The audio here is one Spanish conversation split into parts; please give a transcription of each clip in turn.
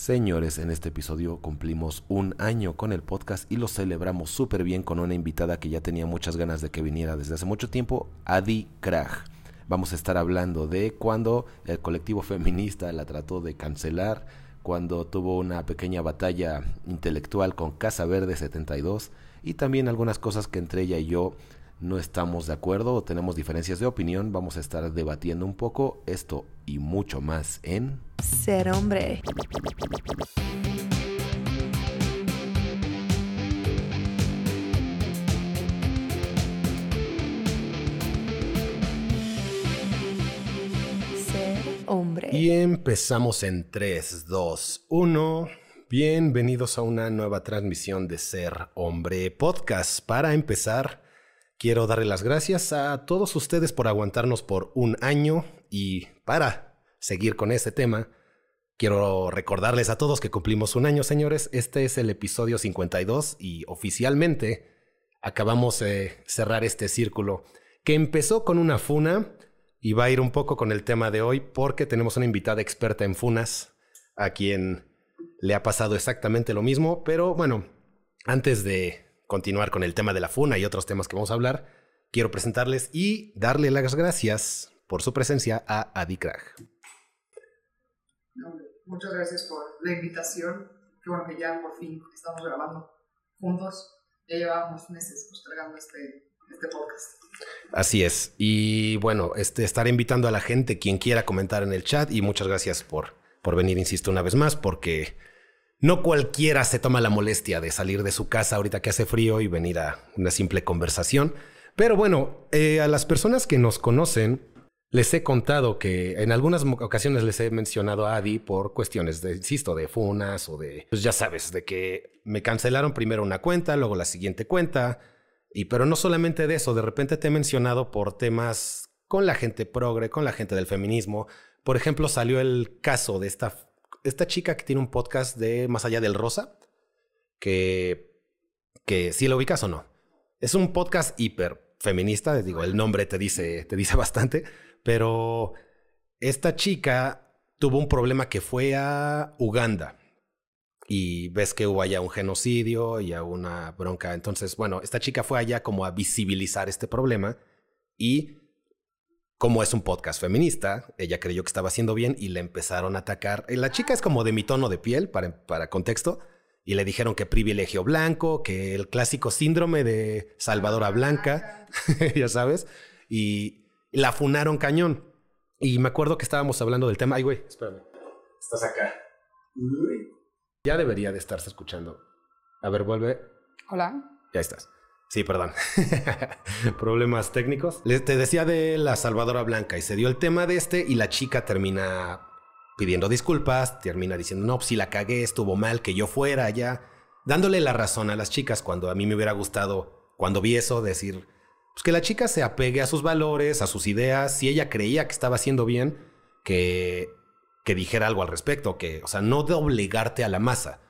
Señores, en este episodio cumplimos un año con el podcast y lo celebramos súper bien con una invitada que ya tenía muchas ganas de que viniera desde hace mucho tiempo, Adi Krag. Vamos a estar hablando de cuando el colectivo feminista la trató de cancelar, cuando tuvo una pequeña batalla intelectual con Casa Verde 72 y también algunas cosas que entre ella y yo no estamos de acuerdo o tenemos diferencias de opinión. Vamos a estar debatiendo un poco esto y mucho más en Ser hombre. Ser hombre. Y empezamos en 3, 2, 1. Bienvenidos a una nueva transmisión de Ser Hombre Podcast. Para empezar, quiero darle las gracias a todos ustedes por aguantarnos por un año y para seguir con este tema, quiero recordarles a todos que cumplimos un año, señores. Este es el episodio 52 y oficialmente acabamos de cerrar este círculo que empezó con una funa y va a ir un poco con el tema de hoy porque tenemos una invitada experta en funas a quien le ha pasado exactamente lo mismo, pero bueno, antes de continuar con el tema de la funa y otros temas que vamos a hablar, quiero presentarles y darle las gracias por su presencia a Adi Krag. Muchas gracias por la invitación. Qué bueno que ya por fin estamos grabando juntos. Ya llevábamos meses postergando este, este podcast. Así es. Y bueno, este, estaré invitando a la gente, quien quiera comentar en el chat. Y muchas gracias por, por venir, insisto, una vez más, porque no cualquiera se toma la molestia de salir de su casa ahorita que hace frío y venir a una simple conversación. Pero bueno, eh, a las personas que nos conocen, les he contado que en algunas ocasiones les he mencionado a Adi por cuestiones de, insisto, de funas o de, pues ya sabes, de que me cancelaron primero una cuenta, luego la siguiente cuenta. Y pero no solamente de eso, de repente te he mencionado por temas con la gente progre, con la gente del feminismo. Por ejemplo, salió el caso de esta, esta chica que tiene un podcast de Más allá del Rosa, que, que sí lo ubicas o no. Es un podcast hiper feminista, digo, el nombre te dice, te dice bastante, pero esta chica tuvo un problema que fue a Uganda y ves que hubo allá un genocidio y a una bronca. Entonces, bueno, esta chica fue allá como a visibilizar este problema y como es un podcast feminista, ella creyó que estaba haciendo bien y le empezaron a atacar. La chica es como de mi tono de piel, para, para contexto, y le dijeron que privilegio blanco, que el clásico síndrome de Salvadora Blanca, ya sabes, y la funaron cañón. Y me acuerdo que estábamos hablando del tema. Ay, güey, espérame. Estás acá. Ya debería de estarse escuchando. A ver, vuelve. Hola. Ya estás. Sí, perdón. Problemas técnicos. Te decía de la Salvadora Blanca y se dio el tema de este y la chica termina pidiendo disculpas, termina diciendo, no, si la cagué, estuvo mal que yo fuera allá, dándole la razón a las chicas cuando a mí me hubiera gustado, cuando vi eso, decir, pues que la chica se apegue a sus valores, a sus ideas, si ella creía que estaba haciendo bien, que, que dijera algo al respecto, que, o sea, no de obligarte a la masa.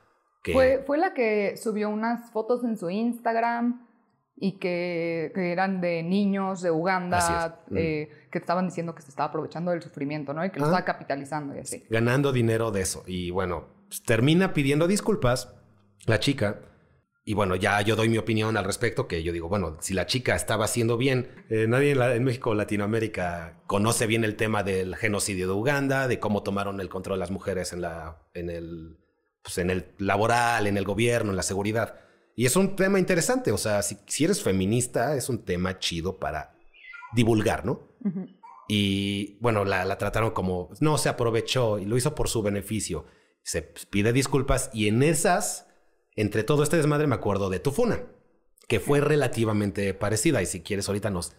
Fue, fue la que subió unas fotos en su Instagram y que, que eran de niños de Uganda es. Mm. eh, que estaban diciendo que se estaba aprovechando del sufrimiento, ¿no? Y que lo Ah. estaba capitalizando y así. ganando dinero de eso. Y bueno, pues, termina pidiendo disculpas la chica. Y bueno, ya yo doy mi opinión al respecto, que yo digo, bueno, si la chica estaba haciendo bien, eh, nadie en, la- en México o Latinoamérica conoce bien el tema del genocidio de Uganda, de cómo tomaron el control de las mujeres en, la, en, el, pues, en el laboral, en el gobierno, en la seguridad. Y es un tema interesante, o sea, si, si eres feminista, es un tema chido para divulgar, ¿no? Y bueno, la, la trataron como, no, se aprovechó y lo hizo por su beneficio. Se pide disculpas y en esas, entre todo este desmadre, me acuerdo de tu funa, que fue relativamente parecida. Y si quieres, ahorita nos,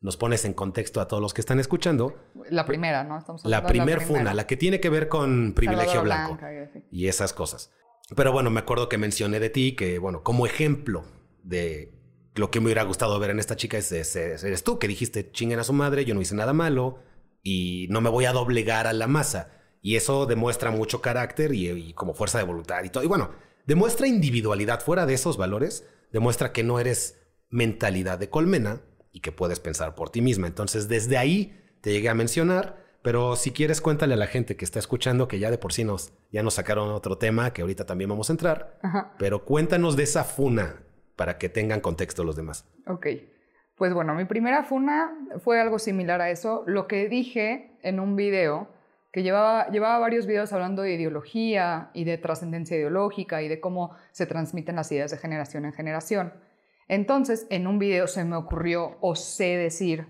nos pones en contexto a todos los que están escuchando. La primera, ¿no? Estamos La primer funa, primera. la que tiene que ver con privilegio Salvador blanco Blanca y esas cosas. Pero bueno, me acuerdo que mencioné de ti que, bueno, como ejemplo de lo que me hubiera gustado ver en esta chica es, es- es- eres tú, que dijiste chinguen a su madre, yo no hice nada malo y no me voy a doblegar a la masa. Y eso demuestra mucho carácter y, y como fuerza de voluntad y todo. Y bueno, demuestra individualidad. Fuera de esos valores, demuestra que no eres mentalidad de colmena y que puedes pensar por ti misma. Entonces, desde ahí te llegué a mencionar Pero si quieres, cuéntale a la gente que está escuchando que ya de por sí nos, ya nos sacaron otro tema que ahorita también vamos a entrar. Ajá. Pero cuéntanos de esa funa para que tengan contexto los demás. Ok. Pues bueno, mi primera funa fue algo similar a eso. Lo que dije en un video, que llevaba, llevaba varios videos hablando de ideología y de trascendencia ideológica y de cómo se transmiten las ideas de generación en generación. Entonces, en un video se me ocurrió, o sé decir,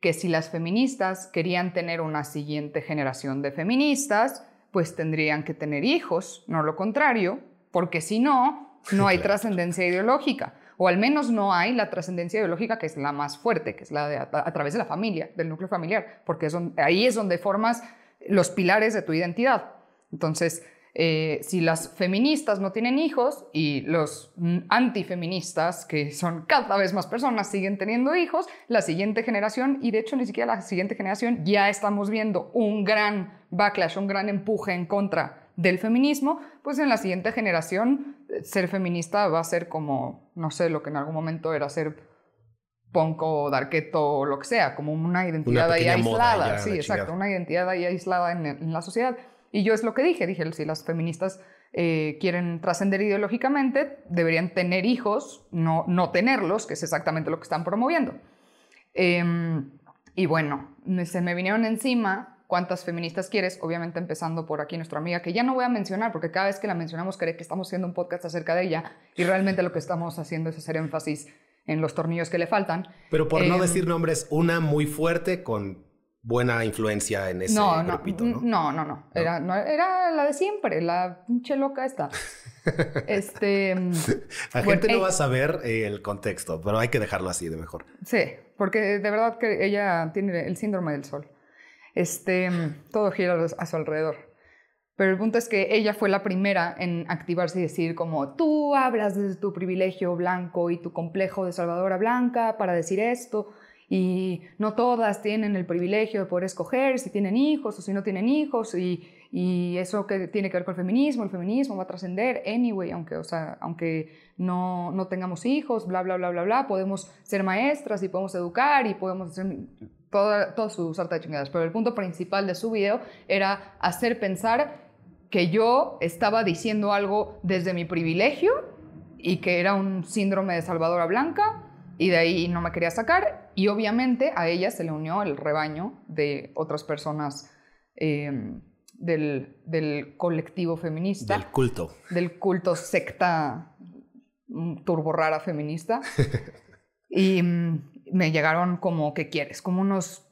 que si las feministas querían tener una siguiente generación de feministas, pues tendrían que tener hijos, no lo contrario, porque si no, no hay Claro. trascendencia ideológica. O al menos no hay la trascendencia ideológica que es la más fuerte, que es la de a, a través de la familia, del núcleo familiar, porque es donde- ahí es donde formas los pilares de tu identidad. Entonces, eh, si las feministas no tienen hijos y los antifeministas, que son cada vez más personas, siguen teniendo hijos, la siguiente generación, y de hecho ni siquiera la siguiente generación, ya estamos viendo un gran backlash, un gran empuje en contra del feminismo, pues en la siguiente generación eh, ser feminista va a ser como, no sé, lo que en algún momento era ser punk o darketo o lo que sea, como una identidad ahí pequeña moda aislada. sí, exacto, chingada. una identidad ahí aislada en, en la sociedad. Y yo es lo que dije, dije, si las feministas eh, quieren trascender ideológicamente, deberían tener hijos, no, no tenerlos, que es exactamente lo que están promoviendo. Em, y bueno, se me vinieron encima cuántas feministas quieres, obviamente empezando por aquí nuestra amiga, que ya no voy a mencionar, porque cada vez que la mencionamos cree que estamos haciendo un podcast acerca de ella, y realmente lo que estamos haciendo es hacer énfasis en los tornillos que le faltan. Pero por no Em, decir nombres, una muy fuerte con buena influencia en ese no, no, grupito, ¿no? no, no, no. Era, no, era la de siempre, la pinche loca esta. este, mm, La bueno, gente no eh, va a saber eh, el contexto, pero hay que dejarlo así de mejor. sí, porque de verdad que ella tiene el síndrome del sol. Este, mm, todo gira a su alrededor. Pero el punto es que ella fue la primera en activarse y decir como, tú hablas desde tu privilegio blanco y tu complejo de salvadora blanca para decir esto, y no todas tienen el privilegio de poder escoger si tienen hijos o si no tienen hijos, y, y eso que tiene que ver con el feminismo, el feminismo va a trascender anyway, aunque, o sea, aunque no, no tengamos hijos, bla, bla, bla, bla, bla, podemos ser maestras y podemos educar y podemos hacer toda, toda su sarta de chingadas. Pero el punto principal de su video era hacer pensar que yo estaba diciendo algo desde mi privilegio y que era un síndrome de Salvadora Blanca y de ahí no me quería sacar y obviamente a ella se le unió el rebaño de otras personas eh, del, del colectivo feminista, Del culto. del culto secta mm, turbo rara feminista y mm, me llegaron como, ¿qué quieres? Como unos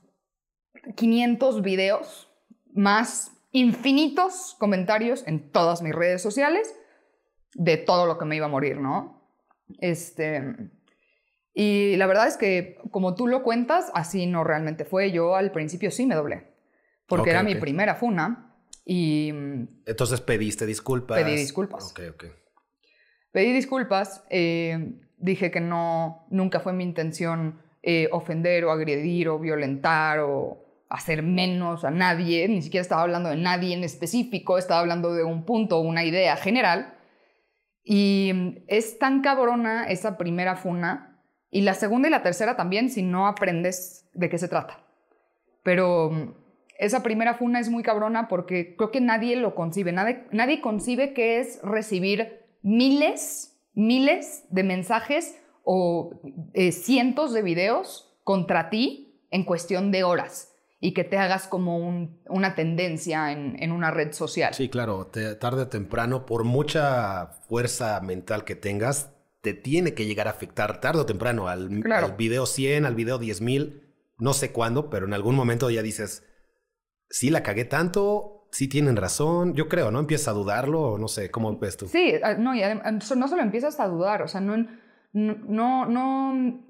500 videos más infinitos comentarios en todas mis redes sociales de todo lo que me iba a morir, ¿no? Este, y la verdad es que como tú lo cuentas, así no realmente fue. Yo al principio sí me doblé, porque Ok, era ok. mi primera funa y mm, Entonces pediste disculpas. Pedí disculpas. Ok, ok. pedí disculpas, eh, dije que no, nunca fue mi intención eh, ofender o agredir o violentar o hacer menos a nadie, ni siquiera estaba hablando de nadie en específico, estaba hablando de un punto, una idea general. Y mm, es tan cabrona esa primera funa, y la segunda y la tercera también, si no aprendes de qué se trata. Pero mm, esa primera funa es muy cabrona porque creo que nadie lo concibe, nadie, concibe qué es recibir miles, miles de mensajes o eh, cientos de videos contra ti en cuestión de horas y que te hagas como un- una tendencia en, en una red social. Sí, claro, te- tarde o temprano, por mucha fuerza mental que tengas, te tiene que llegar a afectar tarde o temprano al, Claro. al video 100, al video 10.000, no sé cuándo, pero en algún momento ya dices, sí la cagué tanto, sí tienen razón, yo creo, ¿no? Empiezas a dudarlo o no sé, ¿cómo ves tú? Sí, ah, no, y adem- so- no solo empiezas a dudar, o sea, no, no, no,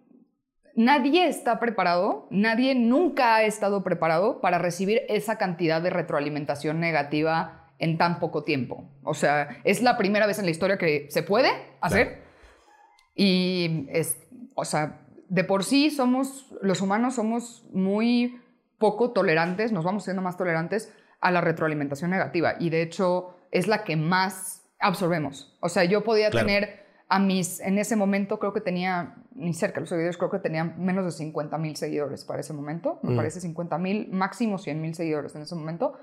nadie está preparado, nadie nunca ha estado preparado para recibir esa cantidad de retroalimentación negativa en tan poco tiempo. O sea, es la primera vez en la historia que se puede hacer y es, o sea, de por sí somos, los humanos somos muy poco tolerantes, nos vamos siendo más tolerantes a la retroalimentación negativa y de hecho es la que más absorbemos. O sea, yo podía Claro. tener a mis, en ese momento creo que tenía, ni cerca de los seguidores, creo que tenía menos de 50 mil seguidores para ese momento. Me Mm. parece 50 mil, máximo 100 mil seguidores en ese momento.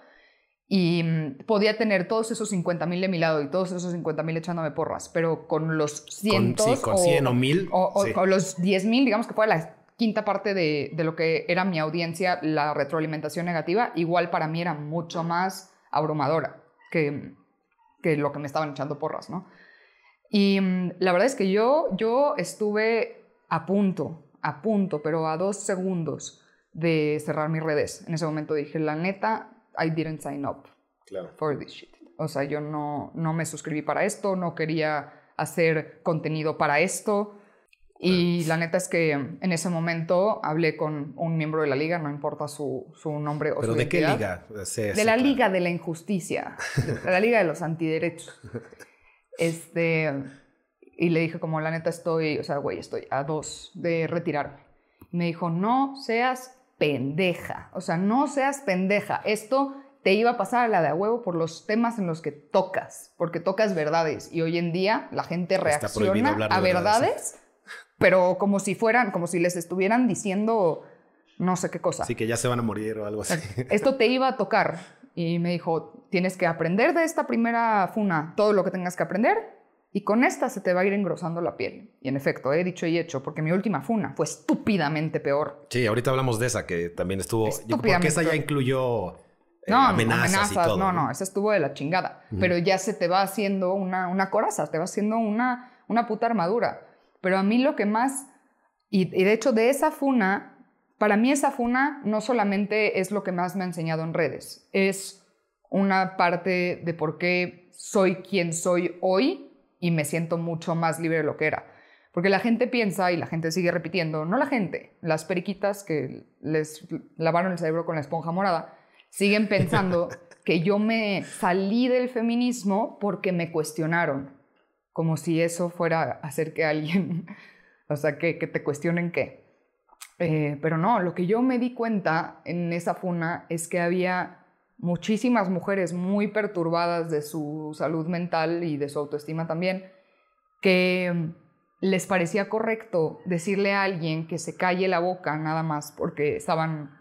Y mm, podía tener todos esos 50 mil de mi lado y todos esos 50 mil echándome porras, pero con los Con, cientos sí, con 100 o 1000. o, o- sí. o los 10 mil, digamos que fue la quinta parte de, de lo que era mi audiencia, la retroalimentación negativa, igual para mí era mucho más abrumadora que, que lo que me estaban echando porras, ¿no? Y mm, la verdad es que yo, yo estuve a punto, a punto, pero a dos segundos de cerrar mis redes. En ese momento dije, la neta, I didn't sign up Claro. for this shit. O sea, yo no, no me suscribí para esto, no quería hacer contenido para esto. Y la neta es que en ese momento hablé con un miembro de la liga, no importa su, su nombre o ¿Pero su de qué identidad. liga? Sí, De sí, la claro. liga de la injusticia, de la liga de los antiderechos. Este, y le dije como, la neta estoy, o sea, güey, estoy a dos de retirarme. Me dijo, no seas pendeja, o sea, no seas pendeja. Esto te iba a pasar a la de a huevo por los temas en los que tocas, porque tocas verdades. Y hoy en día la gente reacciona a verdades. verdades, pero como si fueran, como si les estuvieran diciendo no sé qué cosa Sí, que ya se van a morir o algo así. esto te iba a tocar. Y me dijo, tienes que aprender de esta primera funa todo lo que tengas que aprender y con esta se te va a ir engrosando la piel. Y en efecto, he dicho y hecho, porque mi última funa fue estúpidamente peor. Sí, ahorita hablamos de esa que también estuvo. Porque esa ya incluyó eh, No, amenazas, y todo. no, no, esa estuvo de la chingada. Pero ya se te va haciendo una, una coraza, te va haciendo una, una puta armadura. Pero a mí lo que más, y, y de hecho de esa funa, para mí esa funa no solamente es lo que más me ha enseñado en redes, es una parte de por qué soy quien soy hoy y me siento mucho más libre de lo que era. Porque la gente piensa y la gente sigue repitiendo, no la gente, las periquitas que les lavaron el cerebro con la esponja morada, siguen pensando que yo me salí del feminismo porque me cuestionaron, como si eso fuera hacer que alguien, o sea, que, que te cuestionen qué. Eh, pero no, lo que yo me di cuenta en esa funa es que había muchísimas mujeres muy perturbadas de su salud mental y de su autoestima también, que les parecía correcto decirle a alguien que se calle la boca nada más porque estaban,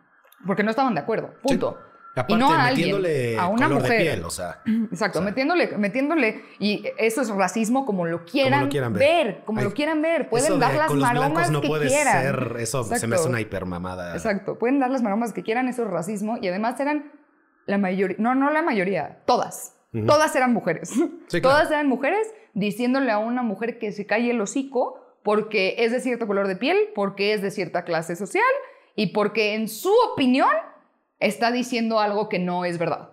porque no estaban de acuerdo, punto. Aparte, y no a alguien, a una mujer. de piel, o sea. Exacto, O sea, metiéndole, metiéndole, y eso es racismo como lo quieran, quieran ver. ver. como Ay, lo quieran ver. Pueden eso de dar las con los maromas no que puede quieran. ser, eso se me hace una hipermamada. Exacto, pueden dar las maromas que quieran, eso es racismo, y además eran la mayoría, no, no la mayoría, todas. Todas eran mujeres. Sí, claro. Todas eran mujeres diciéndole a una mujer que se calle el hocico porque es de cierto color de piel, porque es de cierta clase social y porque en su opinión está diciendo algo que no es verdad.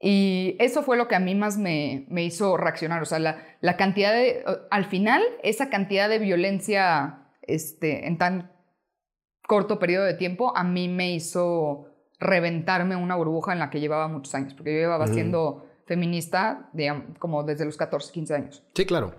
Y eso fue lo que a mí más me, me hizo reaccionar. O sea, la, la cantidad de. Al final, esa cantidad de violencia este, en tan corto periodo de tiempo, a mí me hizo reventarme una burbuja en la que llevaba muchos años. Porque yo llevaba siendo feminista, digamos, como desde los 14, 15 años. Sí, claro.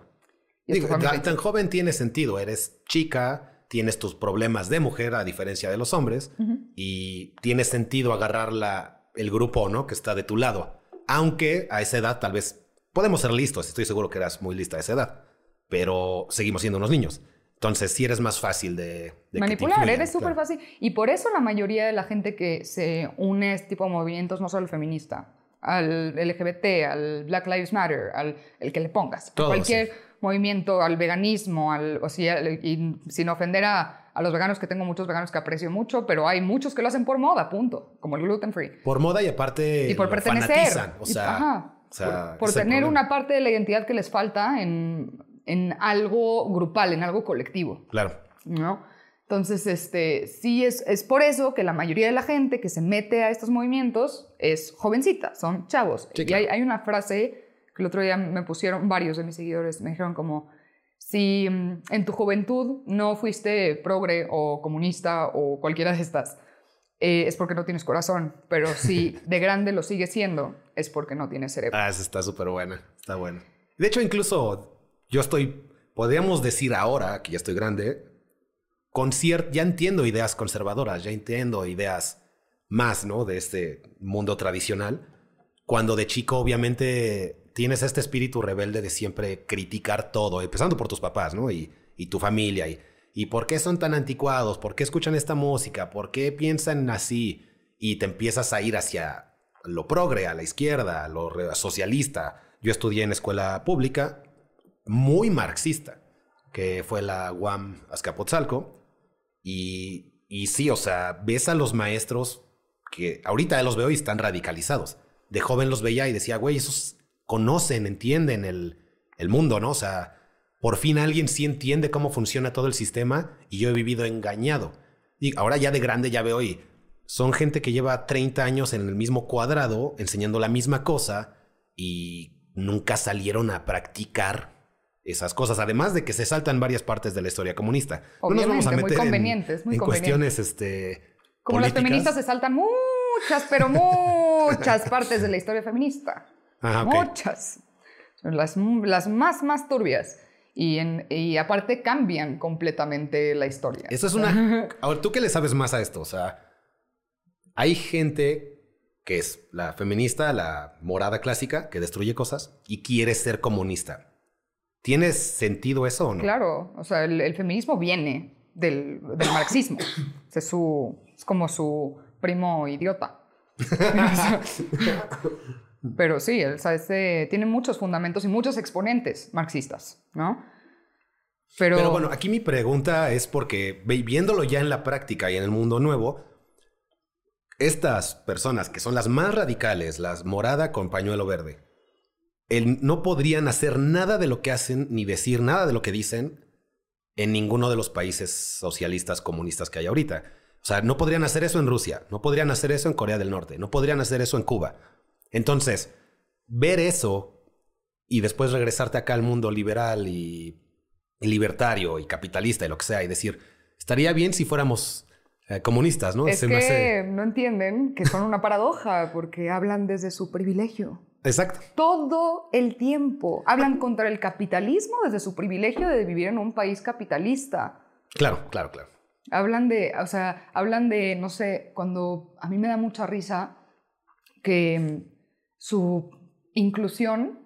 Digo, tan, 20. tan joven tiene sentido. Eres chica, tienes tus problemas de mujer, a diferencia de los hombres, y tiene sentido agarrar la, el grupo, ¿no? Que está de tu lado. Aunque a esa edad tal vez podemos ser listos. Estoy seguro que eras muy lista a esa edad. Pero seguimos siendo unos niños. Entonces sí eres más fácil de... de Manipular, eres súper claro. fácil. Y por eso la mayoría de la gente que se une a este tipo de movimientos, no solo el feminista, al LGBT, al Black Lives Matter, al el que le pongas, Todo, cualquier sí. movimiento, al veganismo, al, o sea, y sin ofender a, a los veganos, que tengo muchos veganos que aprecio mucho, pero hay muchos que lo hacen por moda, punto, como el gluten free. Por moda y aparte y por pertenecer. fanatizan, O Y- sea, ajá, o sea, por, por tener una parte de la identidad que les falta en, en algo grupal, en algo colectivo. Claro. ¿no? Entonces, este, sí es, es por eso que la mayoría de la gente que se mete a estos movimientos es jovencita, son chavos. Sí, y claro. hay, hay una frase que el otro día me pusieron varios de mis seguidores, me dijeron como, si mm, en tu juventud no fuiste progre o comunista o cualquiera de estas, eh, es porque no tienes corazón, pero si de grande lo sigues siendo, es porque no tienes cerebro. Ah, esa está súper buena. Está buena. De hecho, incluso yo estoy, podríamos decir ahora que ya estoy grande, con ya entiendo ideas conservadoras, ya entiendo ideas más, ¿no? De este mundo tradicional. Cuando de chico, obviamente, tienes este espíritu rebelde de siempre criticar todo, empezando por tus papás, ¿no? Y, y tu familia. Y, ¿Y por qué son tan anticuados? ¿Por qué escuchan esta música? ¿Por qué piensan así? Y te empiezas a ir hacia lo progre, a la izquierda, a lo socialista. Yo estudié en escuela pública muy marxista, que fue la UAM Azcapotzalco. Y, y sí, o sea, ves a los maestros que ahorita los veo y están radicalizados. De joven los veía y decía, güey, esos conocen, entienden el, el mundo, ¿no? O sea, por fin alguien sí entiende cómo funciona todo el sistema y yo he vivido engañado. Y ahora ya de grande ya veo y son gente que lleva 30 años en el mismo cuadrado enseñando la misma cosa y nunca salieron a practicar esas cosas, además de que se saltan varias partes de la historia comunista. no nos vamos a Obviamente, muy meter en- convenientes, muy en, convenientes. cuestiones este, Como las feministas se saltan muchas, pero muchas partes de la historia feminista. Ajá, ok. Muchas. Son las, las más, más turbias. Y, en, y aparte cambian completamente la historia. Eso es una. Ahora, ¿tú qué le sabes más a esto? O sea, hay gente que es la feminista, la morada clásica, que destruye cosas y quiere ser comunista. ¿Tiene sentido eso o no? Claro, o sea, el, el feminismo viene del, del marxismo. O sea, es, su, es como su primo idiota. Pero sí, o sea, tiene muchos fundamentos y muchos exponentes marxistas, ¿no? Pero, Pero bueno, aquí mi pregunta es porque viéndolo ya en la práctica y en el mundo nuevo, estas personas que son las más radicales, las morada con pañuelo verde, el- no podrían hacer nada de lo que hacen ni decir nada de lo que dicen en ninguno de los países socialistas comunistas que hay ahorita. O sea, no podrían hacer eso en Rusia, no podrían hacer eso en Corea del Norte, no podrían hacer eso en Cuba. Entonces, ver eso y después regresarte acá al mundo liberal y y libertario y capitalista y lo que sea, y decir, estaría bien si fuéramos eh, comunistas, ¿no? es Se que me hace- no entienden que son una paradoja porque hablan desde su privilegio. Exacto. Todo el tiempo hablan contra el capitalismo desde su privilegio de vivir en un país capitalista. Claro, claro, claro. Hablan de, o sea, hablan de, no sé, cuando a mí me da mucha risa que mm, su inclusión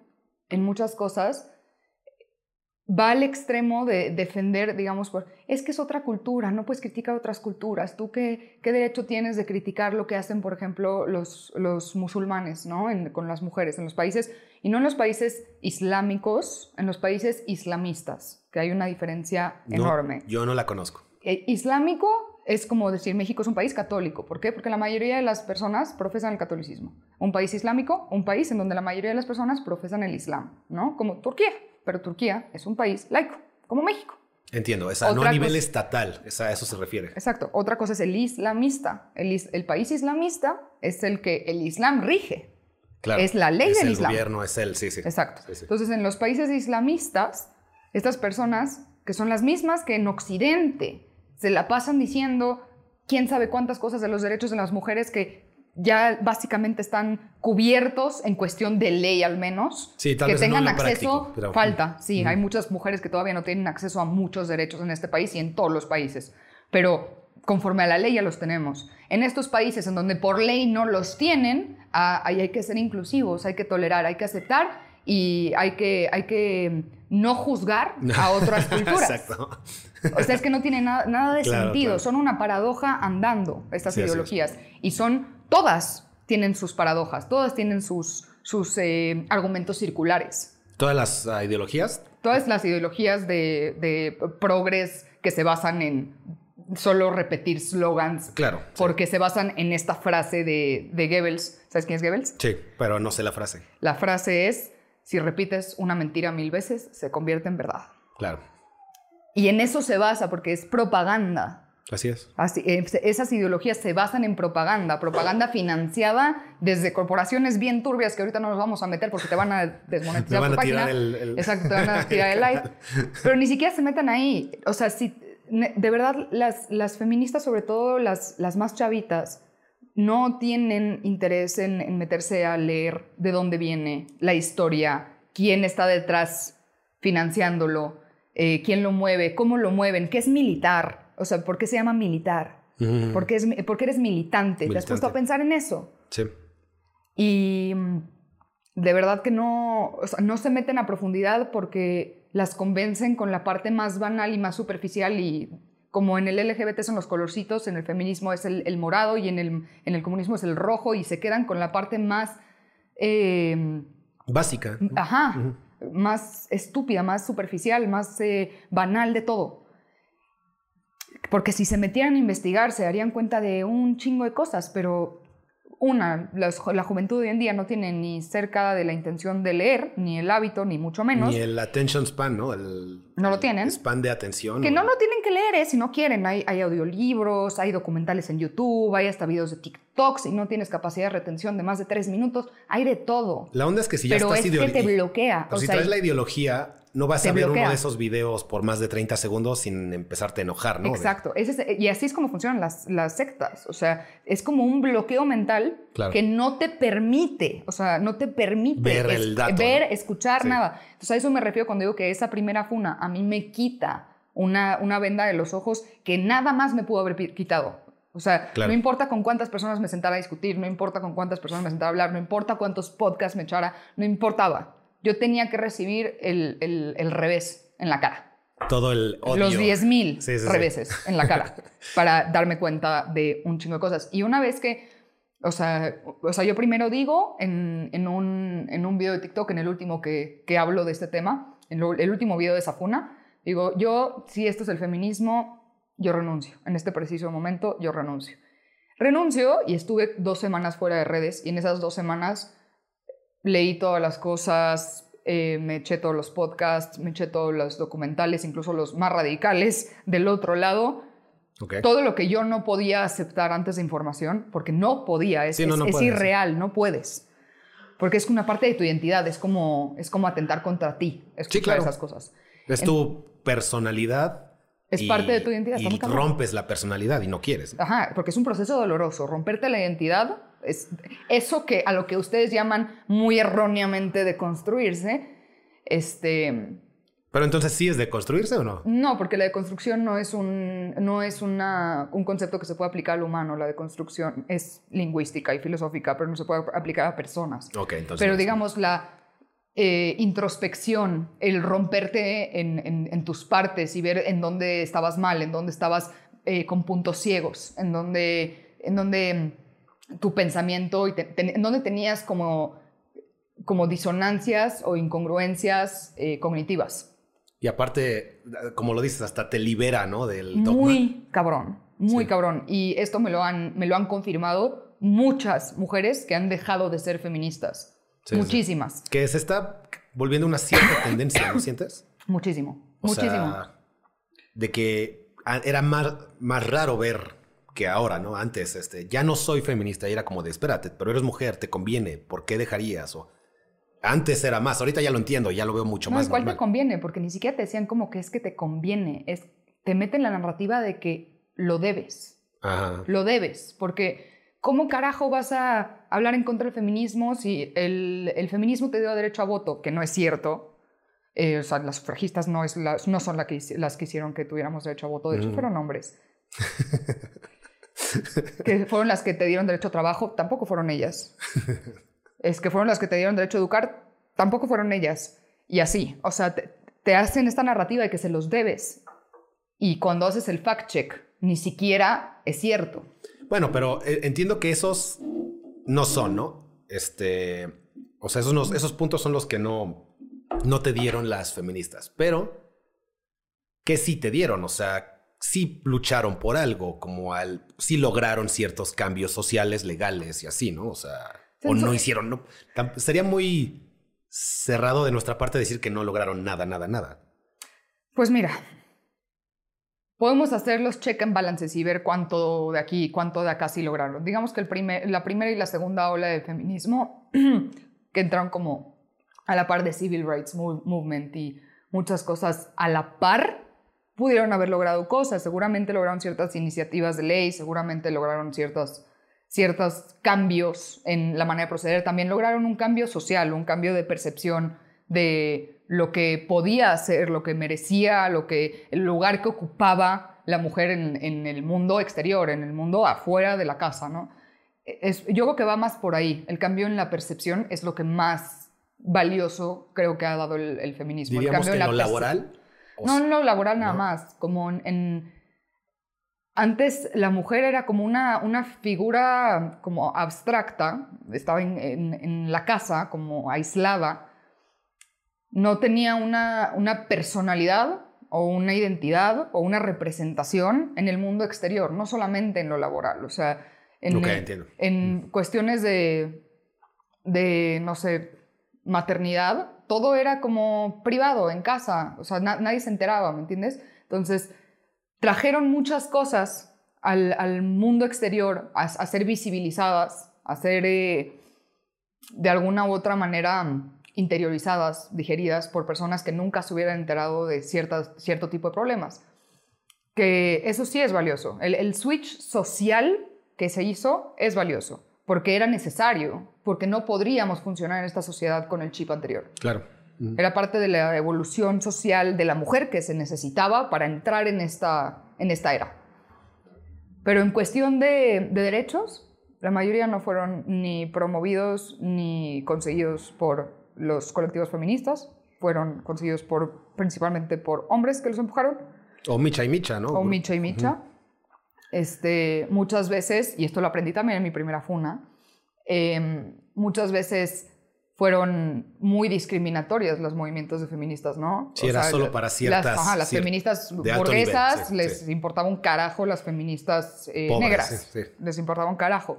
en muchas cosas va al extremo de defender, digamos, por, es que es otra cultura, no puedes criticar otras culturas. ¿Tú qué, qué derecho tienes de criticar lo que hacen, por ejemplo, los, los musulmanes, ¿no? En- con las mujeres en los países, y no en los países islámicos, en los países islamistas, que hay una diferencia No, enorme. Yo no la conozco. Eh, islámico es como decir México es un país católico. ¿Por qué? Porque la mayoría de las personas profesan el catolicismo. Un país islámico, un país en donde la mayoría de las personas profesan el islam, ¿no? Como Turquía. Pero Turquía es un país laico, como México. Entiendo, esa, no a nivel cosa- estatal, esa, a eso se refiere. Exacto. Otra cosa es el islamista. El, el país islamista es el que el islam rige. Claro. es la ley es del el Islam. gobierno, es él, sí, sí. Exacto. Sí, sí. Entonces, en los países islamistas, estas personas, que son las mismas que en Occidente, se la pasan diciendo quién sabe cuántas cosas de los derechos de las mujeres que ya básicamente están cubiertos en cuestión de ley al menos. Sí, tal que vez tengan acceso, práctico, pero- falta. Sí, hay muchas mujeres que todavía no tienen acceso a muchos derechos en este país y en todos los países. Pero conforme a la ley ya los tenemos. En estos países en donde por ley no los tienen, ah, ahí hay que ser inclusivos, hay que tolerar, hay que aceptar y hay que, hay que no juzgar a otras culturas. Exacto. O sea, es que no tiene nada, nada de Claro, sentido. claro. Son una paradoja andando, estas Sí, así es. ideologías. Y son, todas tienen sus paradojas, todas tienen sus, sus eh, argumentos circulares. Todas las ah, ideologías, Todas las ideologías de, de progres que se basan en solo repetir slogans, claro. sí. porque se basan en esta frase de, de Goebbels. ¿Sabes quién es Goebbels? Sí, pero no sé la frase. La frase es, si repites una mentira mil veces, se convierte en verdad. Claro. Y en eso se basa, porque es propaganda. Así es. Así, esas ideologías se basan en propaganda, propaganda financiada desde corporaciones bien turbias que ahorita no nos vamos a meter porque te van a desmonetizar Te van tu a tirar página. el- el- Exacto, te van a tirar el like. Pero ni siquiera se metan ahí. O sea, si, de verdad, las, las feministas, sobre todo las, las más chavitas, no tienen interés en, en meterse a leer de dónde viene la historia, quién está detrás financiándolo, eh, quién lo mueve, cómo lo mueven, qué es militar. O sea, ¿por qué se llama militar? Ujú. Porque, es, porque eres militante. ¿Te has puesto a pensar en eso? Sí. Y mm, de verdad que no, o sea, no se meten a profundidad porque las convencen con la parte más banal y más superficial y como en el LGBT son los colorcitos, en el feminismo es el, el morado y en el, en el comunismo es el rojo y se quedan con la parte más... eh, Básica. Ajá, más estúpida, más superficial, más eh, banal de todo. Porque si se metieran a investigar, se darían cuenta de un chingo de cosas, pero una, las- la juventud hoy en día no tiene ni cerca de la intención de leer, ni el hábito, ni mucho menos. Ni el attention span, ¿no? El, No lo el tienen. Span de atención. Que no lo tienen que leer, ¿eh? si no quieren. Hay, hay audiolibros, hay documentales en YouTube, hay hasta videos de TikTok. Si no tienes capacidad de retención de más de tres minutos, hay de todo. La onda es que si ya Pero estás es que te bloquea. Pero o si sea, traes la ideología, no vas a ver uno de esos videos por más de 30 segundos sin empezarte a enojar, ¿no? Exacto. Y así es como funcionan las, las sectas. O sea, es como un bloqueo mental Claro. que no te permite, o sea, no te permite Ver el dato, ver, ¿no? escuchar Sí. nada. Entonces a eso me refiero cuando digo que esa primera funa a mí me quita una, una venda de los ojos que nada más me pudo haber quitado. O sea, Claro. no importa con cuántas personas me sentara a discutir, no importa con cuántas personas me sentara a hablar, no importa cuántos podcasts me echara, no importaba. Yo tenía que recibir el, el- el revés en la cara Todo el odio. los 10.000 Sí, sí, sí. reveses en la cara para darme cuenta de un chingo de cosas. Y una vez que, o sea, o sea yo primero digo en, en un, en un video de TikTok, en el último que, que hablo de este tema, en lo- el último video de Safuna, digo, yo, si esto es el feminismo, yo renuncio. En este preciso momento, yo renuncio. Renuncio y estuve dos semanas fuera de redes y en esas dos semanas leí todas las cosas, eh, me eché todos los podcasts, me eché todos los documentales, incluso los más radicales del otro lado. Todo lo que yo no podía aceptar antes de información, porque no podía, es, Sí, no, es- no es puedes. irreal, no puedes. Porque es una parte de tu identidad, es como, es como atentar contra ti, escuchar claro. esas cosas. Es tu personalidad. Es parte de tu identidad, Y rompes la personalidad y no quieres. Ajá, porque es un proceso doloroso. Romperte la identidad es eso que a lo que ustedes llaman muy erróneamente de construirse. Este, Pero entonces sí es de construirse o no? no, porque la deconstrucción no es un no es una, un concepto que se puede aplicar al humano. La deconstrucción es lingüística y filosófica, pero no se puede aplicar a personas. Ok, entonces. Pero digamos, la eh, introspección, el romperte en, en- en tus partes y ver en dónde estabas mal, en dónde estabas eh, con puntos ciegos, en dónde, en dónde tu pensamiento, y te- dónde tenías como, como disonancias o incongruencias eh, cognitivas. Y aparte, como lo dices, hasta te libera, ¿no? Del dogma. Muy cabrón, muy Sí. cabrón. Y esto me lo, han, me lo han confirmado muchas mujeres que han dejado de ser feministas. Sí, sí. Muchísimas. Que se está volviendo una cierta tendencia, ¿no sientes? Muchísimo, O muchísimo. sea, de que a- era más, más raro ver que ahora, ¿no? Antes, este, ya no soy feminista y era como de, espérate, pero eres mujer, te conviene, ¿por qué dejarías? O antes era más, ahorita ya lo entiendo, ya lo veo mucho no, más ¿y cuál normal. te conviene? Porque ni siquiera te decían como que es que te conviene. Es, te meten la narrativa de que lo debes. Ajá. Lo debes. Porque, ¿cómo carajo vas a hablar en contra del feminismo si el, el feminismo te dio derecho a voto? Que no es cierto. Eh, o sea, las sufragistas no, es las, no son la que las que hicieron que tuviéramos derecho a voto. De hecho, Ujú. fueron hombres. que fueron las que te dieron derecho a trabajo, tampoco fueron ellas. es que fueron las que te dieron derecho a educar, tampoco fueron ellas. Y así, o sea, te, te hacen esta narrativa de que se los debes. Y cuando haces el fact check, ni siquiera es cierto. Bueno, pero eh, entiendo que esos no son, ¿no? Este, o sea, esos, no- esos puntos son los que no, no te dieron las feministas, pero que sí te dieron, o sea, sí lucharon por algo, como al, sí lograron ciertos cambios sociales, legales y así, ¿no? O sea, o no hicieron, no, sería muy cerrado de nuestra parte decir que no lograron nada, nada, nada. Pues mira, podemos hacer los check and balances y ver cuánto de aquí y cuánto de acá sí lograron. Digamos que el primer, la primera y la segunda ola del feminismo, que entraron como a la par de Civil Rights Mov- Movement y muchas cosas a la par, pudieron haber logrado cosas. Seguramente lograron ciertas iniciativas de ley, seguramente lograron ciertos, ciertos cambios en la manera de proceder. También lograron un cambio social, un cambio de percepción de lo que podía hacer, lo que merecía, lo que, el lugar que ocupaba la mujer en, en el mundo exterior, en el mundo afuera de la casa, ¿no? Es, yo creo que va más por ahí. El cambio en la percepción es lo que más valioso creo que ha dado el, el feminismo. El cambio que en lo la laboral. O No, en lo laboral nada ¿no? más, como en, en- Antes la mujer era como una, una figura como abstracta, estaba en, en- en la casa como aislada, no tenía una, una personalidad o una identidad o una representación en el mundo exterior, no solamente en lo laboral, o sea, en, en cuestiones de, de, no sé, maternidad, todo era como privado, en casa, o sea, na- nadie se enteraba, ¿me entiendes? Entonces, trajeron muchas cosas al, mundo exterior a, ser visibilizadas, a ser eh, de alguna u otra manera mm, interiorizadas, digeridas por personas que nunca se hubieran enterado de ciertas, cierto tipo de problemas. Que eso sí es valioso. El switch social que se hizo es valioso, porque era necesario, porque no podríamos funcionar en esta sociedad con el chip anterior. Claro. Era parte de la evolución social de la mujer que se necesitaba para entrar en esta, en esta era. Pero en cuestión de, de derechos, la mayoría no fueron ni promovidos ni conseguidos por los colectivos feministas, fueron conseguidos por, principalmente por hombres que los empujaron, O Micha y Micha, ¿no? o Micha y Micha. Este, muchas veces, y esto lo aprendí también en mi primera funa, eh, muchas veces fueron muy discriminatorias los movimientos de feministas, ¿no? Sí, era solo para ciertas- Las, ajá, las feministas nivel, burguesas sí, les sí. importaba un carajo las feministas eh, Pobres, negras. sí. Les importaba un carajo.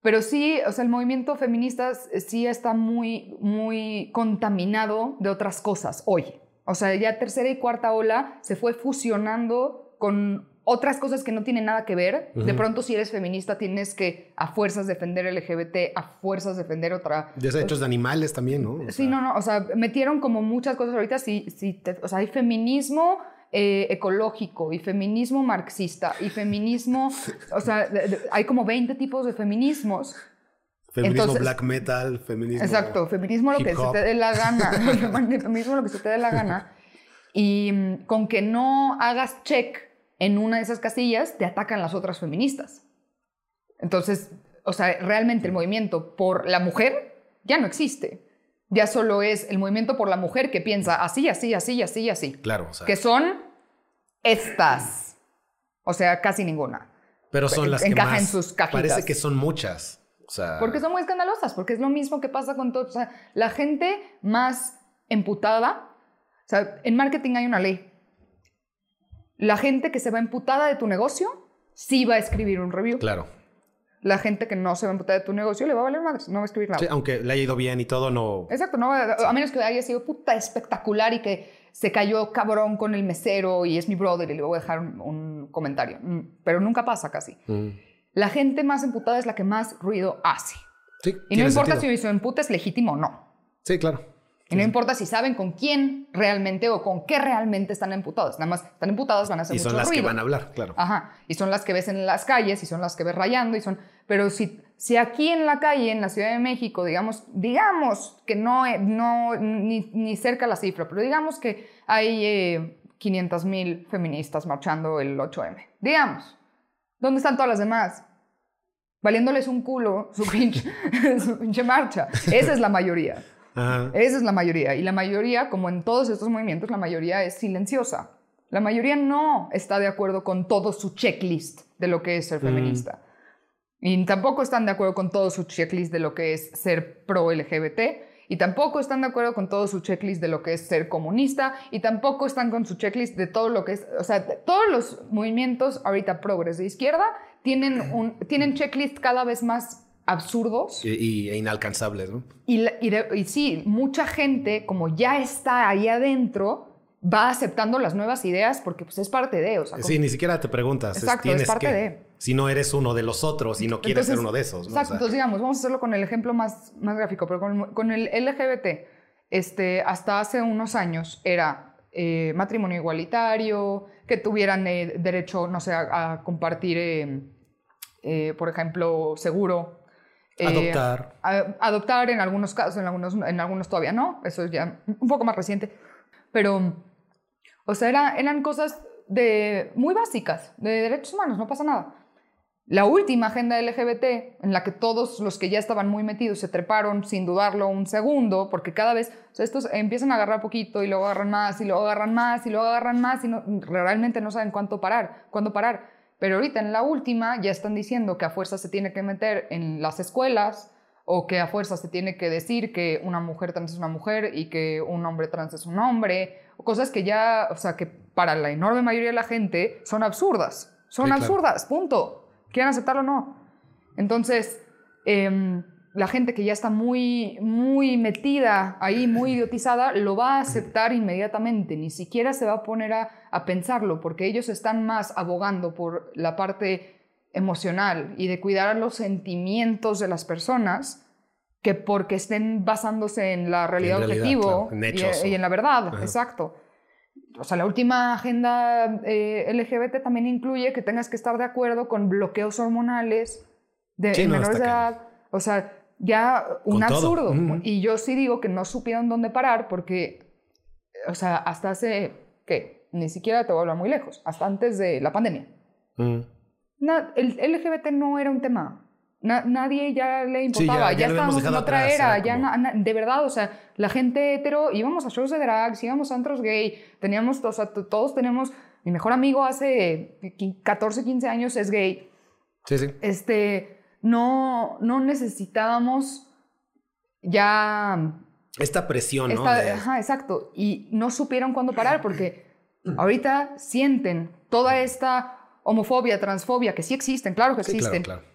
Pero sí, o sea, el movimiento feminista sí está muy, muy contaminado de otras cosas hoy. O sea, ya tercera y cuarta ola se fue fusionando con otras cosas que no tienen nada que ver. De pronto, si eres feminista, tienes que a fuerzas defender LGBT, a fuerzas defender otra... Derechos de animales también, ¿no? O Sí, sea, no, no, o sea, metieron como muchas cosas ahorita, sí, te- o sea, hay feminismo eh, ecológico y feminismo marxista y feminismo, o sea, de- de- hay como 20 tipos de feminismos. Feminismo entonces- black metal, feminismo. Exacto, feminismo lo que se te dé la gana, feminismo lo que se te dé la gana. Y mm, con que no hagas check en una de esas casillas, te atacan las otras feministas. Entonces, o sea, realmente el movimiento por la mujer ya no existe. Ya solo es el movimiento por la mujer que piensa así, así, así, así, así. Claro, o sea. Que son estas. O sea, casi ninguna. pero son las que encaja más. en sus cajitas. Parece que son muchas. O sea. Porque son muy escandalosas, porque es lo mismo que pasa con todo. O sea, la gente más emputada. O sea, en marketing hay una ley. La gente que se va emputada de tu negocio sí va a escribir un review. Claro. La gente que no se va emputada de tu negocio le va a valer madres, no va a escribir nada. Sí, aunque le haya ido bien y todo, no. Exacto, no, va- a menos que haya sido puta espectacular y que se cayó cabrón con el mesero y es mi brother y le voy a dejar un, un comentario. Mm, Pero nunca pasa casi. Mm. La gente más emputada es la que más ruido hace. Sí, Y no importa sentido. si su empute es legítimo o no. Sí, claro. Y no importa si saben con quién realmente o con qué realmente están emputados. Nada más están emputadas, van a hacer Y mucho son las ruido. que van a hablar, claro. Ajá. Y son las que ves en las calles y son las que ves rayando y son... Pero si, si aquí en la calle, en la Ciudad de México, digamos, digamos que no, no ni, ni cerca la cifra, pero digamos que hay eh, 500 mil feministas marchando el 8M. Digamos. ¿Dónde están todas las demás? Valiéndoles un culo su pinche, su pinche marcha. Esa es la mayoría. Ajá. Esa es la mayoría. Y la mayoría, como en todos estos movimientos, la mayoría es silenciosa. La mayoría no está de acuerdo con todo su checklist de lo que es ser feminista. Y tampoco están de acuerdo con todo su checklist de lo que es ser pro LGBT. Y tampoco están de acuerdo con todo su checklist de lo que es ser comunista. Y tampoco están con su checklist de todo lo que es... O sea, todos los movimientos ahorita progres de izquierda tienen, un, tienen checklist cada vez más absurdos. Y, y- e inalcanzables, ¿no? Y, la- y de- y sí, mucha gente, como ya está ahí adentro, va aceptando las nuevas ideas porque pues, es parte de, o sea, como- Sí, ni siquiera te preguntas. Exacto, es parte que- de. Si no eres uno de los otros y no quieres ser uno de esos. ¿no? O Exacto, sea, entonces digamos, vamos a hacerlo con el ejemplo más, más gráfico, pero con, con el LGBT, este, hasta hace unos años era eh, matrimonio igualitario, que tuvieran eh, derecho, no sé, a, a compartir, eh, por ejemplo, seguro. Eh, Adoptar. a- adoptar en algunos casos, en algunos, en algunos todavía no, eso es ya un poco más reciente, pero, o sea, era- eran cosas de, muy básicas, de derechos humanos, no pasa nada. La última agenda LGBT, en la que todos los que ya estaban muy metidos se treparon sin dudarlo un segundo, porque cada vez, o sea, estos empiezan a agarrar poquito y luego agarran más y luego agarran más y luego agarran más y no, realmente no saben cuánto parar, cuándo parar. Pero ahorita en la última ya están diciendo que a fuerza se tiene que meter en las escuelas o que a fuerza se tiene que decir que una mujer trans es una mujer y que un hombre trans es un hombre, cosas que ya, o sea, que para la enorme mayoría de la gente son absurdas. Son Sí, claro. absurdas, punto quieran aceptarlo o no. Entonces, em, la gente que ya está muy, muy metida ahí, muy idiotizada, lo va a aceptar inmediatamente, ni siquiera se va a poner a, a pensarlo, porque ellos están más abogando por la parte emocional y de cuidar los sentimientos de las personas que porque estén basándose en la realidad, realidad, objetivo claro, en y- hechos, y, en la verdad, Ajá. exacto. O sea, la última agenda eh, LGBT también incluye que tengas que estar de acuerdo con bloqueos hormonales de Sí, en no, menores de edad. O sea, ya un Con absurdo. Ujú. Y yo sí digo que no supieron dónde parar porque, o sea, hasta hace, ¿qué? Ni siquiera te voy a hablar muy lejos, hasta antes de la pandemia. Mm. Na- el LGBT no era un tema. Na- nadie ya le importaba. ya- ya ya habíamos estábamos en otra atrás, era. Ya como- na- de verdad, o sea, la gente hetero íbamos a shows de drags, íbamos a antros gay. Teníamos, o sea, todos tenemos. Mi mejor amigo hace qui- 14, 15 años es gay. Sí, sí. Este, no, no necesitábamos ya Esta presión, ¿no? De- ajá, exacto. Y no supieron cuándo parar porque ahorita sienten toda esta homofobia, transfobia, que sí existen, claro que Sí, existen, claro, claro.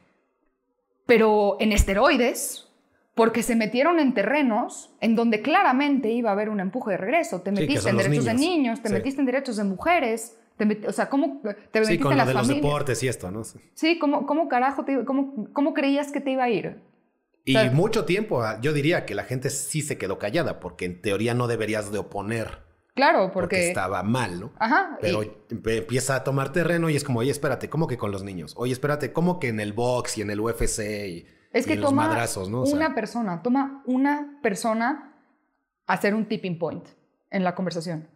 pero en esteroides, porque se metieron en terrenos en donde claramente iba a haber un empuje de regreso. Te metiste en derechos de niños. niños, te Sí. metiste en derechos de mujeres. Te met- o sea, ¿cómo te metiste Sí, con en lo las de los deportes y esto, ¿no? Sí. ¿cómo, cómo carajo, te, cómo, cómo creías que te iba a ir? Y mucho tiempo, ah, yo diría que la gente sí se quedó callada, porque en teoría no deberías de oponer, Claro, porque, porque... estaba mal, ¿no? Ajá. Pero empieza a tomar terreno y es como, oye, espérate, ¿cómo que con los niños? Oye, espérate, ¿cómo que en el box y en el UFC y, Es y que en los toma madrazos, ¿no? O sea, una persona, toma una persona hacer un tipping point en la conversación.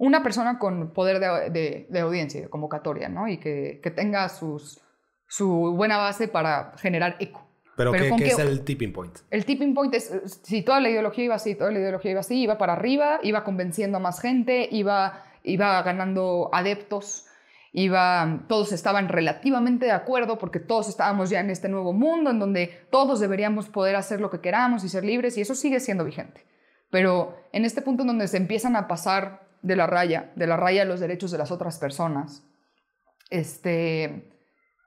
Una persona con poder de, de- de audiencia, de convocatoria, ¿no? Y que, que tenga sus, su buena base para generar eco. pero, pero ¿qué, qué es el tipping point? El tipping point es, si toda la ideología iba así, toda la ideología iba así, iba para arriba, iba convenciendo a más gente, iba, iba ganando adeptos, iba, todos estaban relativamente de acuerdo porque todos estábamos ya en este nuevo mundo en donde todos deberíamos poder hacer lo que queramos y ser libres y eso sigue siendo vigente. Pero en este punto en donde se empiezan a pasar de la raya, de la raya a los derechos de las otras personas, este,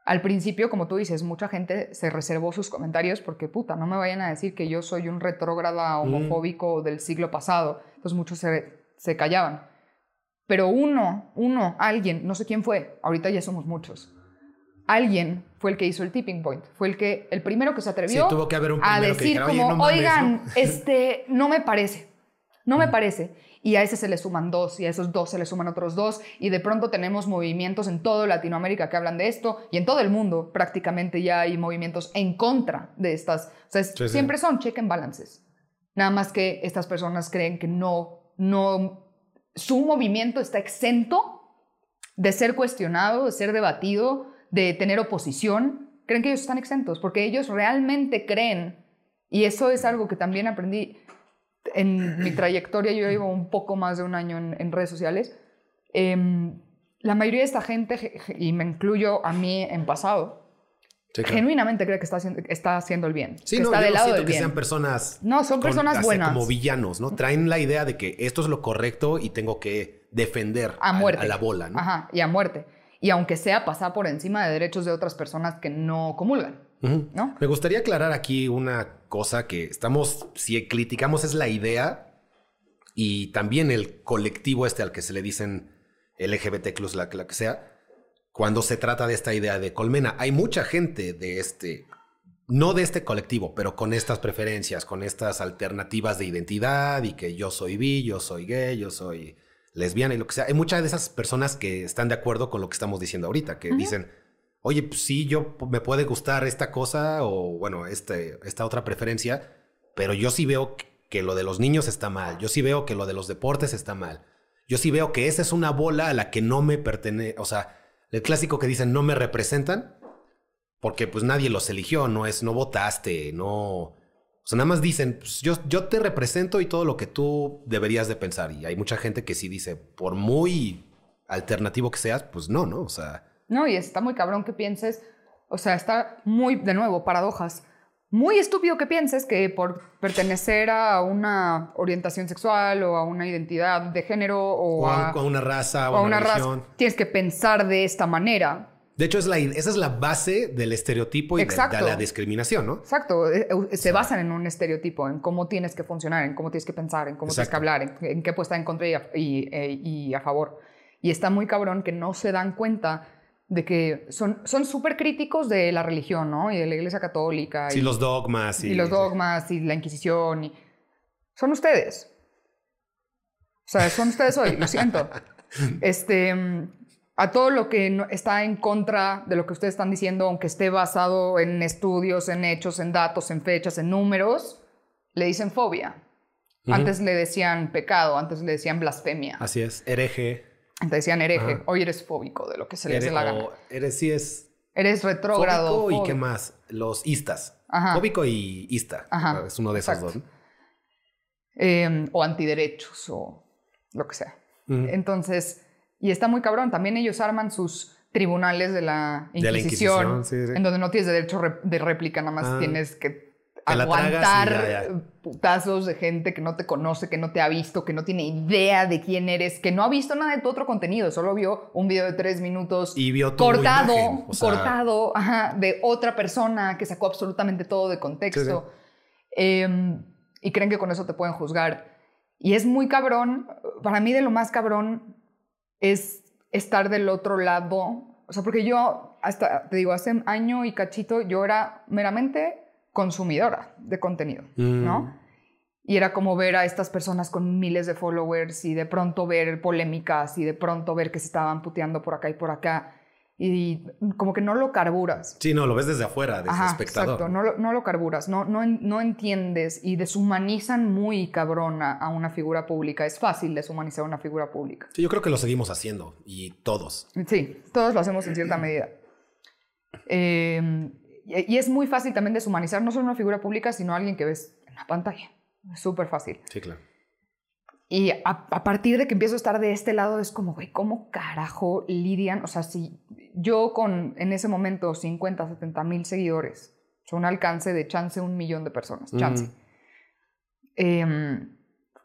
al principio, como tú dices, mucha gente se reservó sus comentarios porque, puta, no me vayan a decir que yo soy un retrógrada homofóbico del siglo pasado. Entonces muchos se, se callaban. Pero uno, uno, alguien, no sé quién fue, ahorita ya somos muchos. Alguien fue el que hizo el tipping point, fue el que el primero que se atrevió Sí, tuvo que haber un a que decir dijera, "Oye, como, no mames, oigan, ¿no?" este, no me parece, no me parece. Y a ese se le suman dos, y a esos dos se le suman otros dos, y de pronto tenemos movimientos en toda Latinoamérica que hablan de esto, y en todo el mundo prácticamente ya hay movimientos en contra de estas. O sea, es- Sí, sí. siempre son check and balances. Nada más que estas personas creen que no, no, su movimiento está exento de ser cuestionado, de ser debatido, de tener oposición. Creen que ellos están exentos porque ellos realmente creen, y eso es algo que también aprendí en mi trayectoria, yo llevo un poco más de un año en, en redes sociales, em, la mayoría de esta gente, ge- ge- y me incluyo a mí en pasado, Sí, claro. genuinamente cree que está haciendo, está haciendo el bien, Sí, que no, está yo del no lado siento del que bien. sean personas... No, son con- personas hasta buenas. Como villanos, ¿no? Traen la idea de que esto es lo correcto y tengo que defender a muerte. a la bola, ¿no? Ajá, y a muerte. Y aunque sea pasar por encima de derechos de otras personas que no comulgan, Ujú. ¿no? Me gustaría aclarar aquí una cosa que estamos, si criticamos es la idea y también el colectivo este al que se le dicen LGBT plus, la, la que sea, cuando se trata de esta idea de colmena. Hay mucha gente de este, no de este colectivo, pero con estas preferencias, con estas alternativas de identidad y que yo soy bi, yo soy gay, yo soy lesbiana y lo que sea. Hay muchas de esas personas que están de acuerdo con lo que estamos diciendo ahorita, que dicen, oye, pues sí, yo me puede gustar esta cosa o bueno, este, esta otra preferencia, pero yo sí veo que- lo de los niños está mal, yo sí veo que lo de los deportes está mal, yo sí veo que esa es una bola a la que no me pertenece, o sea, el clásico que dicen no me representan, porque pues nadie los eligió, no es, no votaste, no... O sea, nada más dicen, pues, yo, yo te represento y todo lo que tú deberías de pensar. Y hay mucha gente que sí dice, por muy alternativo que seas, pues no, ¿no? O sea, No, y está muy cabrón que pienses, o sea, está muy, de nuevo, paradojas. Muy estúpido que pienses que por pertenecer a una orientación sexual o a una identidad de género o, o a, una raza o a una, una raza, religión. tienes que pensar de esta manera. De hecho, es la, esa es la base del estereotipo y de, Exacto. de la discriminación, ¿no? Exacto, eh, eh, se basan en un estereotipo, en cómo tienes que funcionar, en cómo tienes que pensar, en cómo tienes que hablar, en, en qué puede estar en contra y a, y, eh, y a favor. Y está muy cabrón que no se dan cuenta de que son son súper críticos de la religión, ¿no? Y de la Iglesia Católica. Sí, y, los dogmas. Y, y los dogmas y la Inquisición. Y... Son ustedes. O sea, son ustedes hoy, lo siento. Este, a todo lo que no- está en contra de lo que ustedes están diciendo, aunque esté basado en estudios, en hechos, en datos, en fechas, en números, le dicen fobia. Ujú. Antes le decían pecado, antes le decían blasfemia, Así es, hereje. Antes decían hereje. Ajá. Hoy eres fóbico de lo que se le dé la gana. eres, sí es Eres retrógrado. fóbico y qué más, los istas. Ajá. Fóbico y ista. Ajá, Es uno de esos exacto. dos. Eh, o antiderechos o lo que sea. Entonces, y está muy cabrón, también ellos arman sus tribunales de la De la Inquisición, Inquisición, sí, sí. en donde no tienes derecho re- de réplica, nada más Ah. tienes que Te la tragas y aguantar ya, ya. putazos de gente que no te conoce, que no te ha visto, que no tiene idea de quién eres, que no ha visto nada de tu otro contenido, solo vio un video de tres minutos Y vio cortado, imagen, o sea- cortado, ajá, de otra persona que sacó absolutamente todo de contexto. Eh, y creen que con eso te pueden juzgar. Y es muy cabrón, para mí de lo más cabrón es estar del otro lado. O sea, porque yo, hasta, te digo, hace año y cachito, yo era meramente consumidora de contenido, Mm. ¿no? Y era como ver a estas personas con miles de followers y de pronto ver polémicas y de pronto ver que se estaban puteando por acá y por acá. Y como que no lo carburas. Sí, no, lo ves desde afuera, desde Ajá, espectador. Exacto, no lo, no lo carburas, no, no, no entiendes y deshumanizan muy cabrón a, a una figura pública. Es fácil deshumanizar a una figura pública. Sí, yo creo que lo seguimos haciendo y todos. Sí, todos lo hacemos en cierta medida. Eh, y, es muy fácil también deshumanizar no solo una figura pública, sino a alguien que ves en la pantalla. Es súper fácil. Sí, claro. Y a, a partir de que empiezo a estar de este lado es como, güey, ¿cómo carajo lidian? O sea, si yo con en ese momento 50, 70 mil seguidores, o sea, un alcance de chance un millón de personas, chance. Em,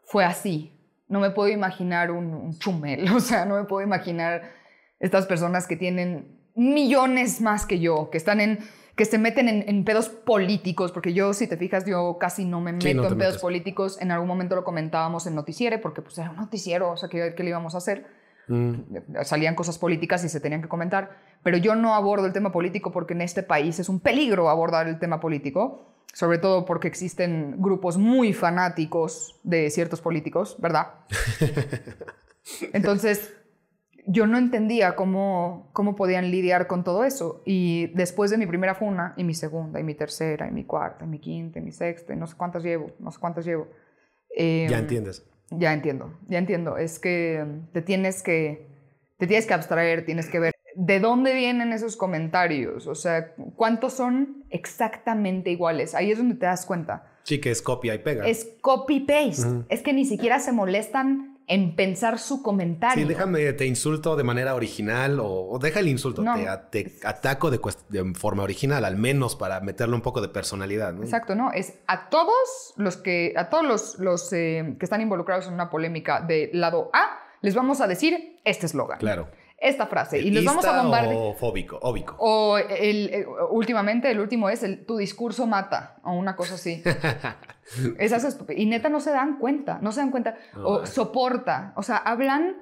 fue así. No me puedo imaginar un, un chumel, o sea, no me puedo imaginar estas personas que tienen millones más que yo, que están en que se meten en, en pedos políticos, porque yo, si te fijas, yo casi no me meto Sí, no en pedos metes. políticos. En algún momento lo comentábamos en Noticiere, porque pues era un noticiero, o sea, ¿qué, qué le íbamos a hacer? Mm. Salían cosas políticas y se tenían que comentar, pero yo no abordo el tema político porque en este país es un peligro abordar el tema político, sobre todo porque existen grupos muy fanáticos de ciertos políticos, ¿verdad? Entonces, yo no entendía cómo, cómo podían lidiar con todo eso. Y después de mi primera funa, y mi segunda, y mi tercera, y mi cuarta, y mi quinta, y mi sexta, y no sé cuántas llevo, no sé cuántas llevo. eh, Ya entiendes. ya entiendo, ya entiendo. Es que te tienes que, te tienes que abstraer, tienes que ver de dónde vienen esos comentarios, o sea, cuántos son exactamente iguales. Ahí es donde te das cuenta. Sí, que es copia y pega. Es copy-paste. Es que ni siquiera se molestan en pensar su comentario. Sí, déjame, te insulto de manera original o, o deja el insulto, No. te, ataco de, de forma original, al menos para meterle un poco de personalidad. ¿no? Exacto, ¿no? Es a todos los que, a todos los, los eh, que están involucrados en una polémica de lado A, les vamos a decir este eslogan, Claro. Esta frase, y les vamos a ¿Ista bombardear. o fóbico, óbico. O el, el- últimamente, el último es el tu discurso mata, o una cosa así. Esas estup- y neta no se dan cuenta, no se dan cuenta. O soporta, o sea, hablan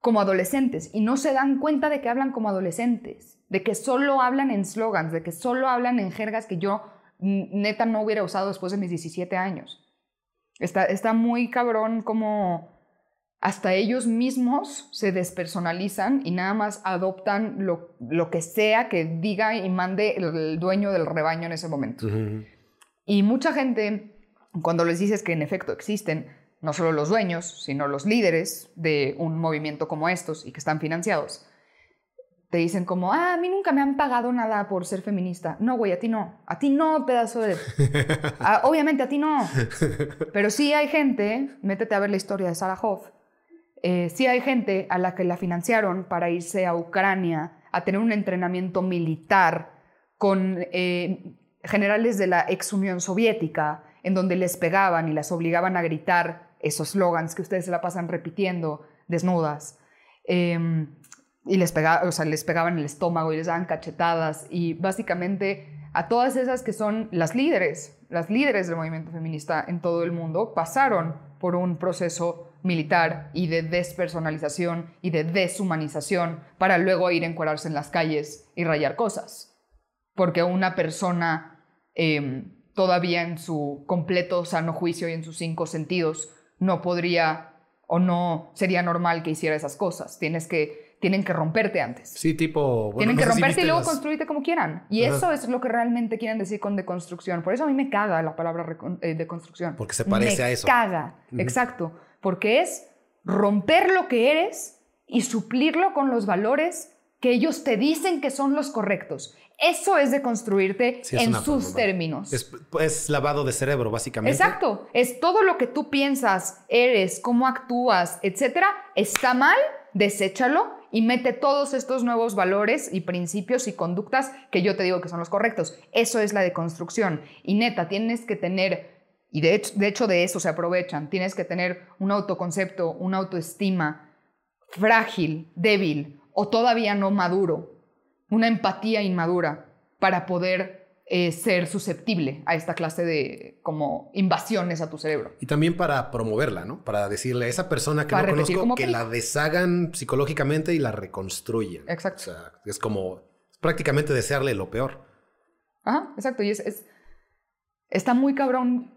como adolescentes y no se dan cuenta de que hablan como adolescentes, de que solo hablan en slogans, de que solo hablan en jergas que yo neta no hubiera usado después de mis 17 años. Está, está muy cabrón como hasta ellos mismos se despersonalizan y nada más adoptan lo, lo que sea que diga y mande el, el dueño del rebaño en ese momento. Y mucha gente, cuando les dices que en efecto existen no solo los dueños, sino los líderes de un movimiento como estos y que están financiados, te dicen como, ah, a mí nunca me han pagado nada por ser feminista. No, güey, a ti no. A ti no, pedazo de... Ah, obviamente a ti no. Pero sí hay gente, métete a ver la historia de Sarah Hoff, eh, sí hay gente a la que la financiaron para irse a Ucrania a tener un entrenamiento militar con eh, generales de la ex Unión Soviética, en donde les pegaban y las obligaban a gritar esos slogans que ustedes se la pasan repitiendo desnudas. Em, y les, pegaba, o sea, les pegaban el estómago y les daban cachetadas. Y básicamente a todas esas que son las líderes, las líderes del movimiento feminista en todo el mundo, pasaron por un proceso militar y de despersonalización y de deshumanización para luego ir a encuadrarse en las calles y rayar cosas. Porque una persona em, todavía en su completo sano juicio y en sus cinco sentidos no podría o no sería normal que hiciera esas cosas. Tienes que, tienen que romperte antes. Sí, tipo... Bueno, tienen no que si romperte viste y luego las- construirte como quieran. Y Ajá. eso es lo que realmente quieren decir con deconstrucción. Por eso a mí me caga la palabra eh, deconstrucción. Porque se parece Me a eso. caga, Ujú. exacto. Porque es romper lo que eres y suplirlo con los valores que ellos te dicen que son los correctos. Eso es deconstruirte Sí, es en sus forma. términos. Es, es lavado de cerebro, básicamente. Exacto. Es todo lo que tú piensas, eres, cómo actúas, etcétera, está mal, deséchalo y mete todos estos nuevos valores y principios y conductas que yo te digo que son los correctos. Eso es la deconstrucción. Y neta, tienes que tener, y de hecho de, hecho de eso se aprovechan, tienes que tener un autoconcepto, una autoestima frágil, débil o todavía no maduro, una empatía inmadura para poder eh, ser susceptible a esta clase de como invasiones a tu cerebro. Y también para promoverla, ¿no? Para decirle a esa persona que Para no conozco como que la deshagan psicológicamente y la reconstruyen. Exacto. O sea, es como prácticamente desearle lo peor. Ajá, exacto. Y es, es- está muy cabrón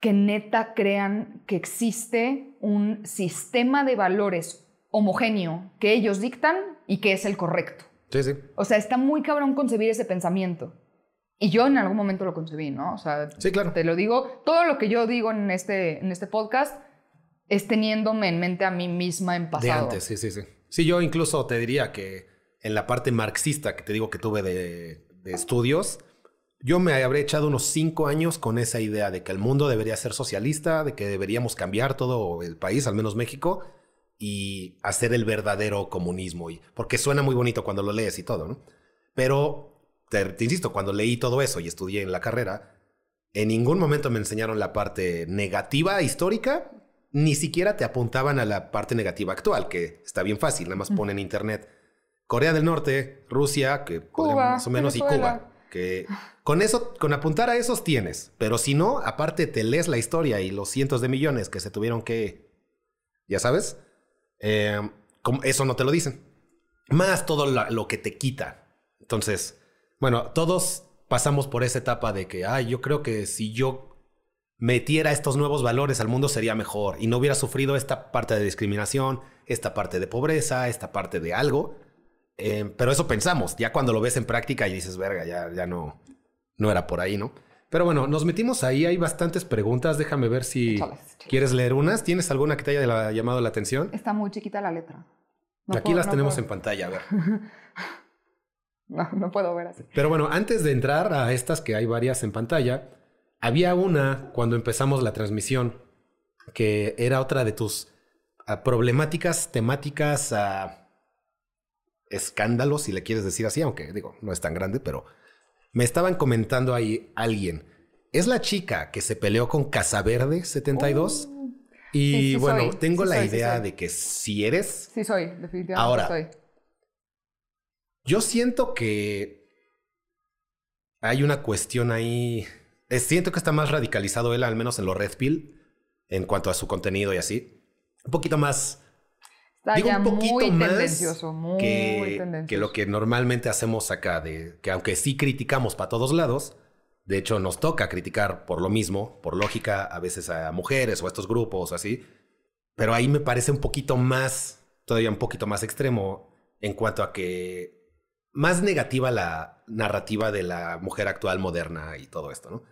que neta crean que existe un sistema de valores homogéneo que ellos dictan y que es el correcto. Sí, sí. O sea, está muy cabrón concebir ese pensamiento. Y yo en algún momento lo concebí, ¿no? O sea, Sí, claro. te lo digo, todo lo que yo digo en este, en este podcast es teniéndome en mente a mí misma en De pasado. antes, sí, sí, sí. Sí, yo incluso te diría que en la parte marxista que te digo que tuve de, de estudios, yo me habré echado unos cinco años con esa idea de que el mundo debería ser socialista, de que deberíamos cambiar todo el país, al menos México, y hacer el verdadero comunismo. Y, porque suena muy bonito cuando lo lees y todo, ¿no? Pero, te, te insisto, cuando leí todo eso y estudié en la carrera, en ningún momento me enseñaron la parte negativa histórica, ni siquiera te apuntaban a la parte negativa actual, que está bien fácil, nada más ponen en internet Corea del Norte, Rusia, que Cuba, más o menos, y. Cuba. Que con eso, con apuntar a esos tienes, pero si no, aparte te lees la historia y los cientos de millones que se tuvieron que, ya sabes, Eh, eso no te lo dicen. Más todo la- lo que te quita. Entonces, bueno, todos pasamos por esa etapa de que, ay, yo creo que si yo metiera estos nuevos valores al mundo sería mejor y no hubiera sufrido esta parte de discriminación, esta parte de pobreza, esta parte de algo. Eh, pero eso pensamos, ya cuando lo ves en práctica y dices, verga, ya, ya no, no era por ahí, ¿no? Pero bueno, nos metimos ahí, hay bastantes preguntas, déjame ver si quieres leer unas. ¿Tienes alguna que te haya la- llamado la atención? Está muy chiquita la letra. No Aquí puedo- las no tenemos puedo- en pantalla, a ver. No, no puedo ver así. Pero bueno, antes de entrar a estas, que hay varias en pantalla, había una cuando empezamos la transmisión que era otra de tus ah, problemáticas, temáticas, ah, escándalos, si le quieres decir así, aunque digo, no es tan grande, pero me estaban comentando ahí alguien. Es la chica que se peleó con Casaverde 72. y Sí, sí bueno, soy, tengo sí la soy, idea de que si eres, Sí soy, definitivamente Ahora. soy. Yo siento que hay una cuestión ahí. Siento que está más radicalizado él, al menos en los Red Pill, en cuanto a su contenido y así. Un poquito más. Está digo, ya un poquito muy más tendencioso, muy que, tendencioso. que lo que normalmente hacemos acá, de que aunque sí criticamos para todos lados, de hecho nos toca criticar por lo mismo, por lógica, a veces a mujeres o a estos grupos o así, pero ahí me parece un poquito más, todavía un poquito más extremo en cuanto a que más negativa la narrativa de la mujer actual moderna y todo esto, ¿no?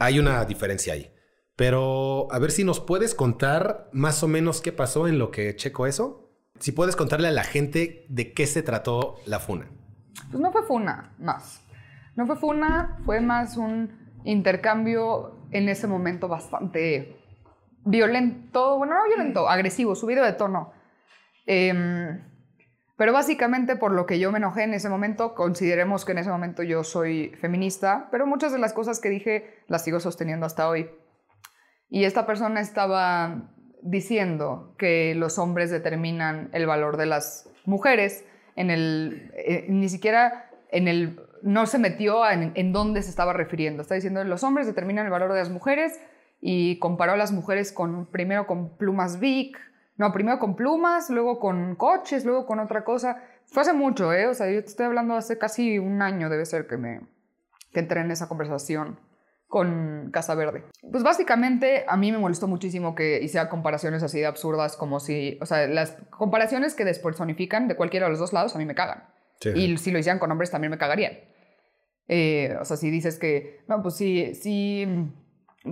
Hay una diferencia ahí. Pero a ver si nos puedes contar más o menos qué pasó en lo que checo eso. si puedes contarle a la gente de qué se trató la funa. Pues no fue funa más. No fue funa, fue más un intercambio en ese momento bastante violento, bueno, no violento, agresivo, subido de tono. Em, pero básicamente por lo que yo me enojé en ese momento, consideremos que en ese momento yo soy feminista, pero muchas de las cosas que dije las sigo sosteniendo hasta hoy. Y esta persona estaba diciendo que los hombres determinan el valor de las mujeres en el, eh, ni siquiera en el, no se metió en, en dónde se estaba refiriendo. Está diciendo los hombres determinan el valor de las mujeres y comparó a las mujeres con, primero con plumas Vic, no, primero con plumas, luego con coches, luego con otra cosa. Fue hace mucho, ¿eh? O sea, yo te estoy hablando hace casi un año, debe ser que me que entré en esa conversación con Casa Verde. Pues básicamente a mí me molestó muchísimo que hiciera comparaciones así de absurdas como si, o sea, las comparaciones que despersonifican de cualquiera de los dos lados a mí me cagan. Sí. Y si lo hicieran con hombres también me cagarían. Eh, o sea, si dices que, no, pues si, si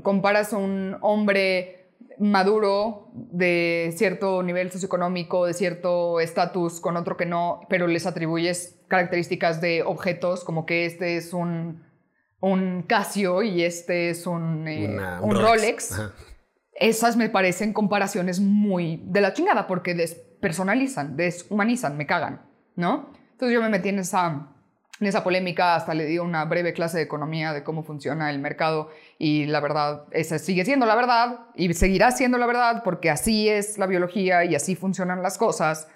comparas a un hombre maduro de cierto nivel socioeconómico, de cierto estatus con otro que no, pero les atribuyes características de objetos como que este es un, un Casio y este es un, eh, Una- un Rolex. Ajá. Esas me parecen comparaciones muy de la chingada porque despersonalizan, deshumanizan, me cagan, ¿no? Entonces yo me metí en esa, en esa polémica, hasta le di una breve clase de economía de cómo funciona el mercado y la verdad, esa sigue siendo la verdad y seguirá siendo la verdad porque así es la biología y así funcionan las cosas.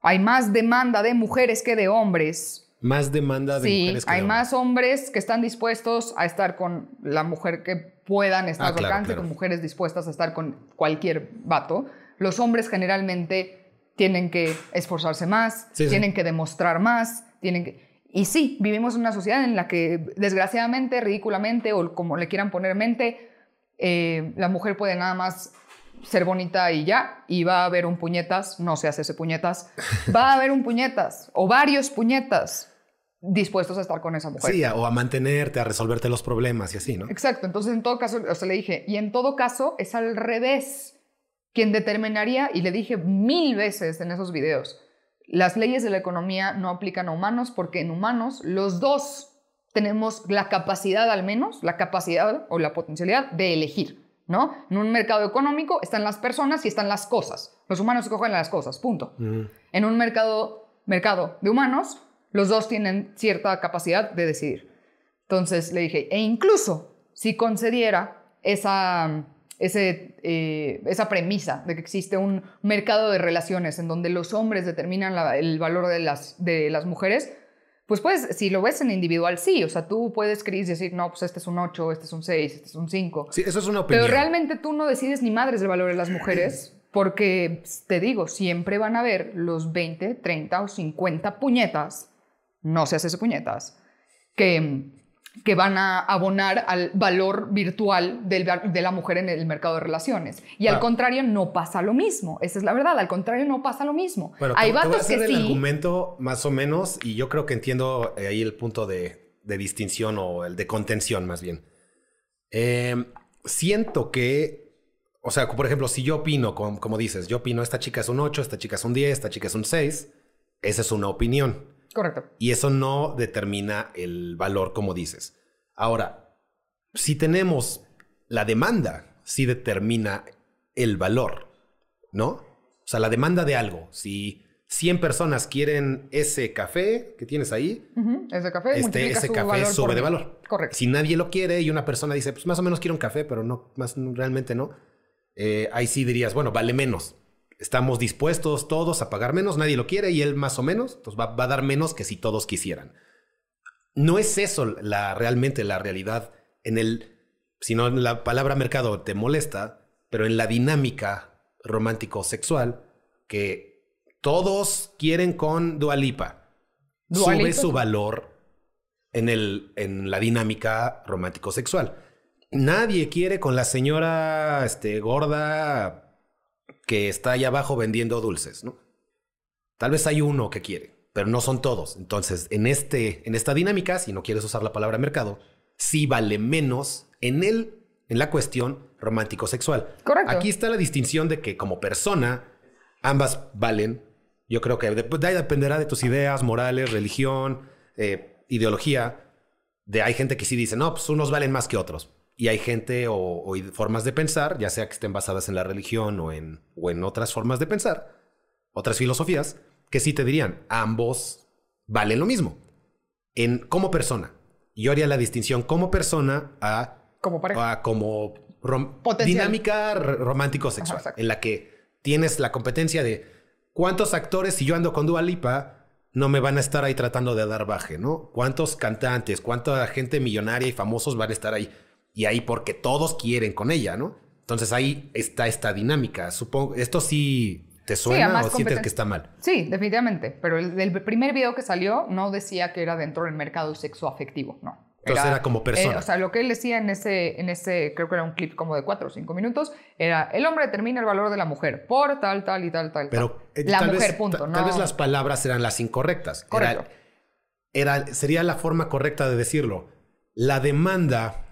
Hay más demanda de mujeres que de hombres. Más demanda de Sí, mujeres que hay de más hombres que están dispuestos a estar con la mujer que puedan estar Ah, a su claro, alcance, claro. con mujeres dispuestas a estar con cualquier vato. Los hombres generalmente tienen que esforzarse más, Sí, sí. tienen que demostrar más, tienen que... Y sí, vivimos en una sociedad en la que desgraciadamente, ridículamente o como le quieran poner mente, eh, la mujer puede nada más ser bonita y ya, y va a haber un puñetas, no se hace ese puñetas, va a haber un puñetas o varios puñetas dispuestos a estar con esa mujer. Sí, o a mantenerte, a resolverte los problemas y así, ¿no? Exacto, entonces en todo caso, o sea, le dije, y en todo caso es al revés. Quien determinaría, y le dije mil veces en esos videos, las leyes de la economía no aplican a humanos porque en humanos los dos tenemos la capacidad al menos, la capacidad o la potencialidad de elegir, ¿no? En un mercado económico están las personas y están las cosas. Los humanos escogen las cosas, punto. Mm. En un mercado, mercado de humanos, los dos tienen cierta capacidad de decidir. Entonces le dije, e incluso si concediera esa, ese, eh, esa premisa de que existe un mercado de relaciones en donde los hombres determinan la- el valor de las, de las mujeres, pues puedes, si lo ves en individual, sí, o sea, tú puedes y decir, no, pues este es un 8, este es un 6, este es un 5. Sí, eso es una opinión. Pero realmente tú no decides ni madres del valor de las mujeres, porque pues, te digo, siempre van a haber los 20, 30 o 50 puñetas, no se hace ese puñetas, que, que van a abonar al valor virtual del de la mujer en el mercado de relaciones. Y al contrario, no pasa lo mismo. Esa es la verdad, al contrario, no pasa lo mismo. Bueno, te- Hay te, voy a vatos hacer que el sí. argumento más o menos y yo creo que entiendo eh, ahí el punto de, de distinción o el de contención más bien. Eh, siento que, o sea, por ejemplo, si yo opino, como, como dices, yo opino esta chica es un 8, esta chica es un 10, esta chica es un 6, esa es una opinión. Correcto. Y eso no determina el valor, como dices. Ahora, si tenemos la demanda, sí determina el valor, ¿no? O sea, la demanda de algo. Si 100 personas quieren ese café que tienes ahí, Ese café, este, ese su café valor sube de valor. Correcto. Si nadie lo quiere y una persona dice, pues más o menos quiero un café, pero no, más realmente no, eh, ahí sí dirías, bueno, vale menos. Estamos dispuestos todos a pagar menos, nadie lo quiere y él más o menos, entonces va, va a dar menos que si todos quisieran. No es eso la, realmente la realidad en el, si no la palabra mercado te molesta, pero en la dinámica romántico-sexual que todos quieren con Dualipa. Dua Sube su valor en, el, en la dinámica romántico-sexual. Nadie quiere con la señora este, gorda que está allá abajo vendiendo dulces, ¿no? Tal vez hay uno que quiere, pero no son todos. Entonces, en, este, en esta dinámica, si no quieres usar la palabra mercado, sí vale menos en el, en la cuestión romántico-sexual. Correcto. Aquí está la distinción de que como persona, ambas valen Yo creo que de, de ahí dependerá de tus ideas, morales, religión, eh, ideología. De hay gente que sí dice, no, pues unos valen más que otros. Y hay gente o, o formas de pensar, ya sea que estén basadas en la religión o en, o en otras formas de pensar, otras filosofías, que sí te dirían, ambos valen lo mismo. En, como persona. Yo haría la distinción como persona a Como pareja. a como rom- Potencial. dinámica romántico-sexual, en la que tienes la competencia de cuántos actores, si yo ando con Dua Lipa, no me van a estar ahí tratando de dar baje, ¿no? ¿Cuántos cantantes, cuánta gente millonaria y famosos van a estar ahí? Y ahí porque todos quieren con ella, ¿no? Entonces ahí está esta dinámica. Supongo, ¿esto sí te suena o sientes que está mal? Sí, definitivamente. Pero el, el primer video que salió no decía que era dentro del mercado sexoafectivo, no. Entonces era como persona. eh, o sea, lo que él decía en ese, en ese, creo que era un clip como de cuatro o cinco minutos, era el hombre determina el valor de la mujer por tal, tal y tal, tal. Pero tal. eh, la tal mujer, vez, punto. no. Tal vez las palabras eran las incorrectas. Era- Correcto. era, sería la forma correcta de decirlo. La demanda.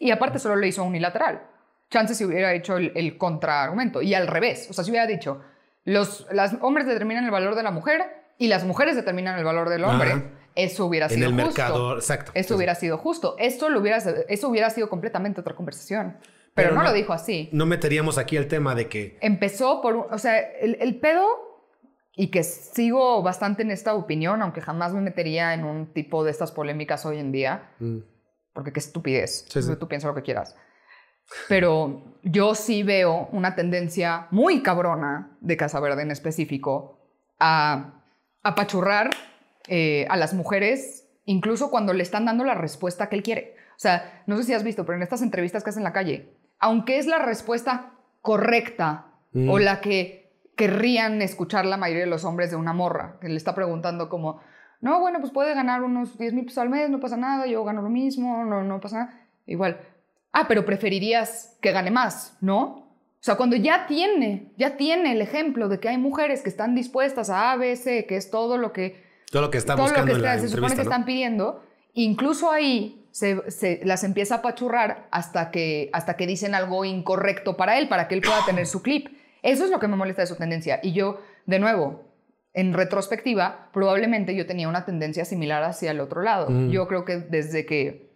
Y aparte solo le hizo unilateral. Chance si hubiera hecho el, el contraargumento. Y al revés. O sea, si hubiera dicho, los las hombres determinan el valor de la mujer y las mujeres determinan el valor del hombre. Ajá. Eso hubiera En sido el justo. mercado, exacto. Eso hubiera sido justo. Esto lo hubiera, eso hubiera sido completamente otra conversación. Pero, Pero no, no- lo dijo así. No meteríamos aquí el tema de que Empezó por, o sea, el, el pedo, y que sigo bastante en esta opinión, aunque jamás me metería en un tipo de estas polémicas hoy en día, mm, porque qué estupidez. Sí, sí. Tú piensas lo que quieras. Pero yo sí veo una tendencia muy cabrona de Casa Verde en específico a apachurrar eh, a las mujeres, incluso cuando le están dando la respuesta que él quiere. O sea, no sé si has visto, pero en estas entrevistas que hacen en la calle, aunque es la respuesta correcta Mm. o la que querrían escuchar la mayoría de los hombres de una morra, que le está preguntando como, no, bueno, pues puede ganar unos 10 mil pesos al mes, no pasa nada, yo gano lo mismo, no, no pasa nada. Igual, ah, pero preferirías que gane más, ¿no? O sea, cuando ya tiene, ya tiene el ejemplo de que hay mujeres que están dispuestas a A, B, C, que es todo lo que todo lo que está todo lo que en la está- se supone que ¿no? están pidiendo, incluso ahí se, se- las empieza a pachurrar hasta que, hasta que dicen algo incorrecto para él, para que él pueda tener su clip. Eso es lo que me molesta de su tendencia. Y yo, de nuevo, en retrospectiva, probablemente yo tenía una tendencia similar hacia el otro lado. Mm. Yo creo que desde que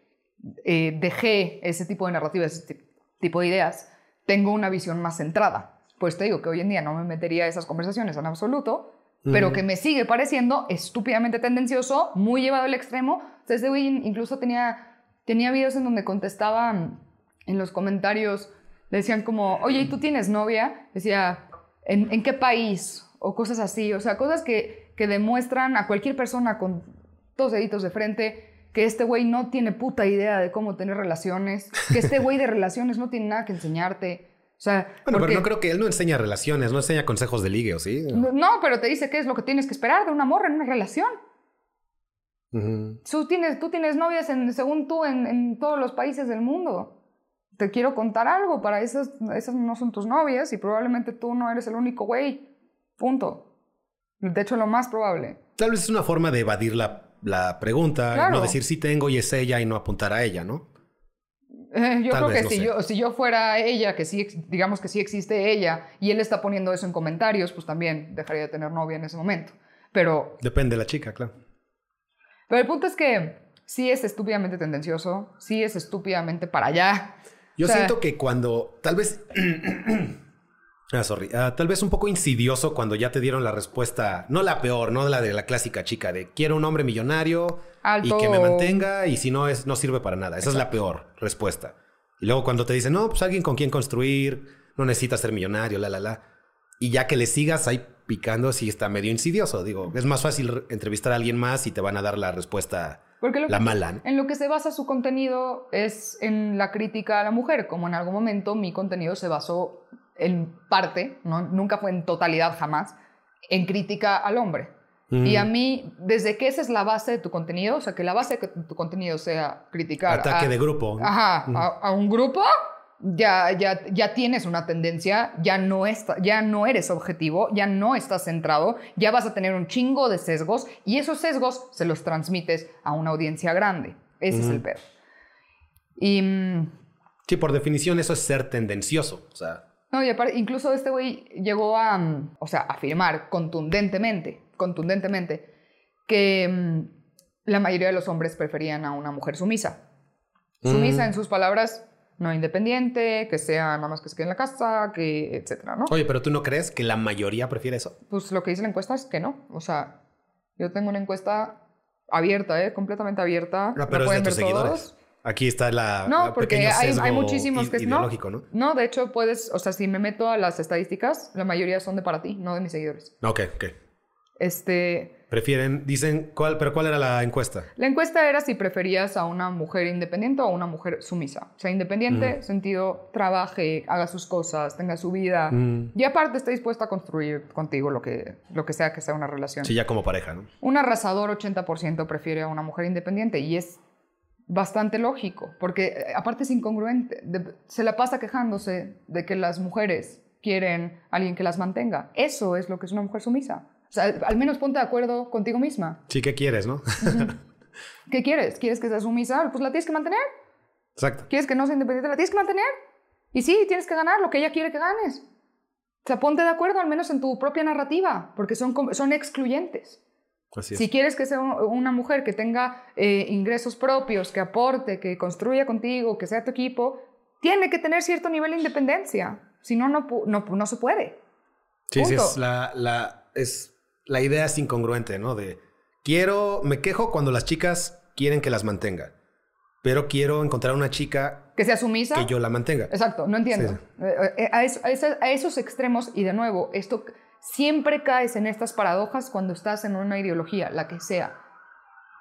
eh, dejé ese tipo de narrativas, ese ti- tipo de ideas, tengo una visión más centrada. Pues te digo que hoy en día no me metería a esas conversaciones en absoluto, pero que me sigue pareciendo estúpidamente tendencioso, muy llevado al extremo. Este güey incluso tenía, tenía videos en donde contestaban en los comentarios, decían como, oye, ¿y tú tienes novia? Decía, ¿en, en qué país? O cosas así, o sea, cosas que, que demuestran a cualquier persona con dos deditos de frente que este güey no tiene puta idea de cómo tener relaciones, que este güey de relaciones no tiene nada que enseñarte. O sea, Bueno, porque- pero no creo que él no enseña relaciones, no enseña consejos de ligue, ¿o sí? no, no, pero te dice qué es lo que tienes que esperar de una morra en una relación. Tú tienes, tú tienes novias, en, según tú, en, en todos los países del mundo. Te quiero contar algo, para esas, esas no son tus novias y probablemente tú no eres el único güey. Punto. De hecho, lo más probable. Tal vez es una forma de evadir la, la pregunta, Claro. no decir sí tengo y es ella y no apuntar a ella, ¿no? Eh, yo Tal creo vez, que no si, sé. yo, si yo fuera ella, que sí, digamos que sí existe ella, y él está poniendo eso en comentarios, pues también dejaría de tener novia en ese momento. Pero Depende de la chica, claro. Pero el punto es que sí es estúpidamente tendencioso, sí es estúpidamente para allá. Yo O sea- siento que cuando, tal vez, ah, sorry, Ah, tal vez un poco insidioso cuando ya te dieron la respuesta, no la peor, no la de la clásica chica de quiero un hombre millonario Alto. y que me mantenga y si no es no sirve para nada. Esa es la peor respuesta. Y luego cuando te dicen, no, pues alguien con quien construir, no necesitas ser millonario, la, la, la. Y ya que le sigas ahí picando, sí está medio insidioso. Digo, es más fácil re- entrevistar a alguien más y te van a dar la respuesta, Porque lo la que- mala. ¿no? en lo que se basa su contenido es en la crítica a la mujer, como en algún momento mi contenido se basó en parte, ¿no? nunca fue en totalidad jamás, en crítica al hombre. Y Mm. a mí, desde que esa es la base de tu contenido, o sea, que la base de tu contenido sea criticar Ataque a- de grupo. Ajá, a, a un grupo, ya, ya, ya tienes una tendencia, ya no, está, ya no eres objetivo, ya no estás centrado, ya vas a tener un chingo de sesgos y esos sesgos se los transmites a una audiencia grande. Ese es Ujú. el pedo. Y, mm, Sí, por definición eso es ser tendencioso. O sea, No, y aparte, incluso este güey llegó a, mm, o sea, afirmar contundentemente, contundentemente, que mm, la mayoría de los hombres preferían a una mujer sumisa. Sumisa, Mm. en sus palabras, no independiente, que sea nada más que se quede en la casa, que etcétera, ¿no? Oye, pero tú no crees que la mayoría prefiere eso? Pues lo que dice la encuesta es que no. O sea, yo tengo una encuesta abierta, ¿eh? Completamente abierta. Ah, pero es de tus todos. Aquí está la, No, la porque hay, hay muchísimos que no. ¿no? No, de hecho puedes, o sea, si me meto a las estadísticas, la mayoría son de para ti, no de mis seguidores. Ok, ok. Este, Prefieren, dicen, ¿cuál, pero ¿cuál era la encuesta? la encuesta era si preferías a una mujer independiente o a una mujer sumisa. O sea, independiente, sentido, trabaje, haga sus cosas, tenga su vida. Mm. Y aparte está dispuesta a construir contigo lo que, lo que sea que sea una relación. Sí, ya como pareja, ¿no? Un arrasador 80% prefiere a una mujer independiente y es bastante lógico, porque eh, aparte es incongruente. De- se la pasa quejándose de que las mujeres quieren a alguien que las mantenga. Eso es lo que es una mujer sumisa. O sea, al menos ponte de acuerdo contigo misma. Sí, ¿qué quieres, no? ¿Qué quieres? ¿Quieres que sea sumisa? Pues la tienes que mantener. Exacto. ¿Quieres que no sea independiente? La tienes que mantener. Y sí, tienes que ganar lo que ella quiere que ganes. O sea, ponte de acuerdo al menos en tu propia narrativa, porque son, son excluyentes. Si quieres que sea un- una mujer que tenga eh, ingresos propios, que aporte, que construya contigo, que sea tu equipo, tiene que tener cierto nivel de independencia. Si no, no, no, no se puede. Sí, sí, es la, la, es, la idea es incongruente, ¿no? De quiero, me quejo cuando las chicas quieren que las mantenga, pero quiero encontrar una chica Que sea sumisa. que yo la mantenga. Exacto, no entiendo. Sí, Eh, eh, eso- a esos extremos, y de nuevo, esto siempre caes en estas paradojas cuando estás en una ideología, la que sea.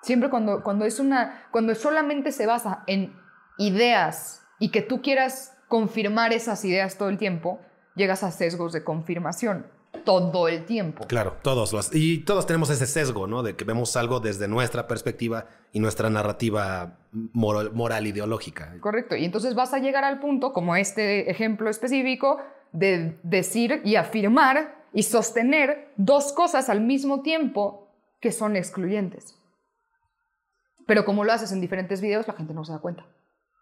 Siempre cuando, cuando es una, cuando solamente se basa en ideas y que tú quieras confirmar esas ideas todo el tiempo, llegas a sesgos de confirmación todo el tiempo. Claro, todos los, y todos tenemos ese sesgo, ¿no? De que vemos algo desde nuestra perspectiva y nuestra narrativa moral, moral ideológica. Correcto. Y entonces vas a llegar al punto, como este ejemplo específico, de decir y afirmar y sostener dos cosas al mismo tiempo que son excluyentes. Pero como lo haces en diferentes videos, la gente no se da cuenta.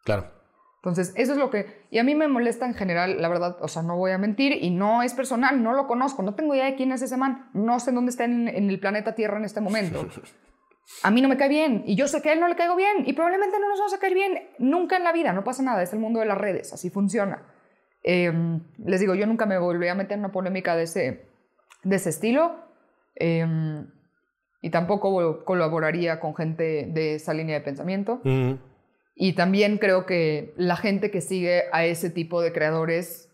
Claro. Entonces, eso es lo que... Y a mí me molesta en general, la verdad, o sea, no voy a mentir, y no es personal, no lo conozco, no tengo idea de quién es ese man, no sé dónde está en, en el planeta Tierra en este momento. A mí no me cae bien, y yo sé que a él no le caigo bien, y probablemente no nos vamos a caer bien nunca en la vida, no pasa nada, es el mundo de las redes, así funciona. Eh, les digo, yo nunca me volví a meter en una polémica de ese, de ese estilo, eh, y tampoco colaboraría con gente de esa línea de pensamiento. Y también creo que la gente que sigue a ese tipo de creadores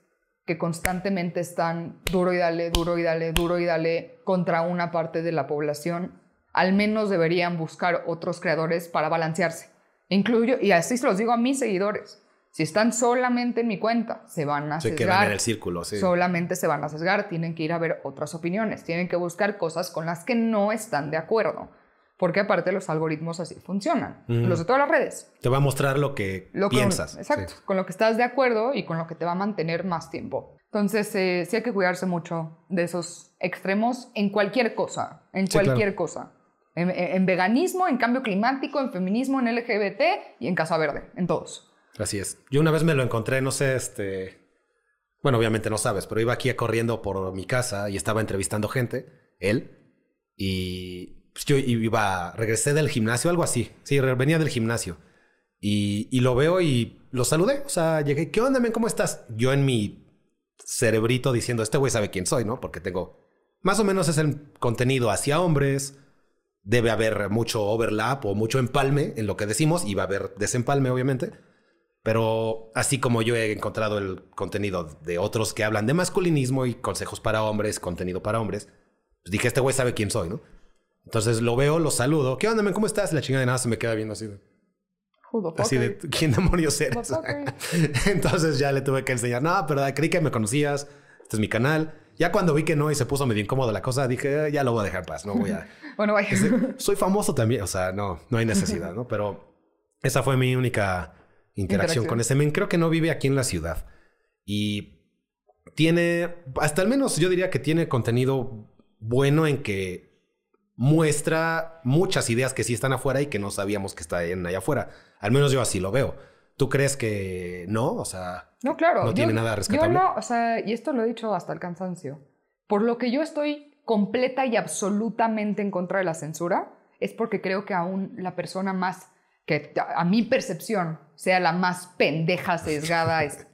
que constantemente están duro y dale, duro y dale, duro y dale contra una parte de la población, al menos deberían buscar otros creadores para balancearse. Incluyo, y así se los digo a mis seguidores, si están solamente en mi cuenta, se van a se quedan sesgar. en el círculo, sí. Solamente se van a sesgar, tienen que ir a ver otras opiniones, tienen que buscar cosas con las que no están de acuerdo. Porque aparte los algoritmos así funcionan. Los de todas las redes. Te va a mostrar lo que Lo que- piensas. exacto. sí. Con lo que estás de acuerdo y con lo que te va a mantener más tiempo. Entonces, eh, sí hay que cuidarse mucho de esos extremos en cualquier cosa. En Sí, cualquier cosa. En, en- en veganismo, en cambio climático, en feminismo, en LGBT y en Casa Verde. En todos. Así es. Yo una vez me lo encontré, no sé, este... Bueno, obviamente no sabes, pero iba aquí corriendo por mi casa y estaba entrevistando gente, él, y pues, yo iba, regresé del gimnasio, algo así. Sí, venía del gimnasio. Y, y lo veo y lo saludé. O sea, llegué, ¿qué onda, men? ¿Cómo estás? Yo en mi cerebrito diciendo, este güey sabe quién soy, ¿no? Porque tengo... Más o menos es el contenido hacia hombres. Debe haber mucho overlap o mucho empalme en lo que decimos y va a haber desempalme, obviamente. Pero así como yo he encontrado el contenido de otros que hablan de masculinismo y consejos para hombres, contenido para hombres, pues dije, este güey sabe quién soy, ¿no? Entonces lo veo, lo saludo. ¿Qué onda, men? ¿Cómo estás? La chingada de nada se me queda viendo así de... Así de? ¿quién demonios eres? Entonces ya le tuve que enseñar, no, pero creí que me conocías, este es mi canal. Ya cuando vi que no y se puso medio incómodo la cosa, dije, "Eh, ya lo voy a dejar paz, no voy a... Bueno, vaya. Soy famoso también, o sea, no, no hay necesidad, ¿no? Pero esa fue mi única interacción, Interacción. con ese men. Creo que no vive aquí en la ciudad. Y tiene, hasta al menos yo diría que tiene contenido bueno en que muestra muchas ideas que sí están afuera y que no sabíamos que están allá afuera. Al menos yo así lo veo. ¿Tú crees que no? O sea, No, claro. ¿No tiene nada rescatable? Yo no, o sea, y esto lo he dicho hasta el cansancio. Por lo que yo estoy completa y absolutamente en contra de la censura, es porque creo que aún la persona más, que a mi percepción sea la más pendeja, sesgada, es.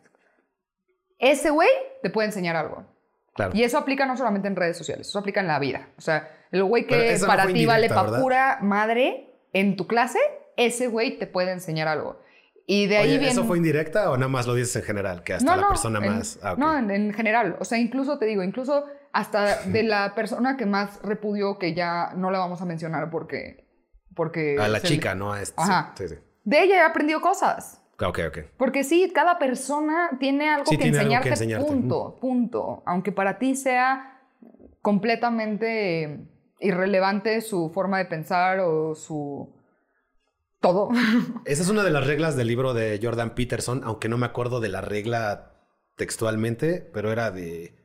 Ese güey te puede enseñar algo. claro. Y eso aplica no solamente en redes sociales, eso aplica en la vida. O sea, el güey que no para ti vale pa' pura madre en tu clase, ese güey te puede enseñar algo. Y de ahí Oye, viene... ¿eso fue indirecta o nada más lo dices en general? Que hasta la persona en- más... ah. No, en, en general. O sea, incluso te digo, incluso hasta de la persona que más repudió, que ya no la vamos a mencionar porque. porque a la chica, ¿no? A este, Ajá. Sí, sí. De ella he aprendido cosas. Ok, ok. Porque sí, cada persona tiene algo, Sí, que, tiene algo enseñarte, que enseñarte. Punto, punto. Aunque para ti sea completamente irrelevante su forma de pensar o su. todo. Esa es una de las reglas del libro de Jordan Peterson, aunque no me acuerdo de la regla textualmente, pero era de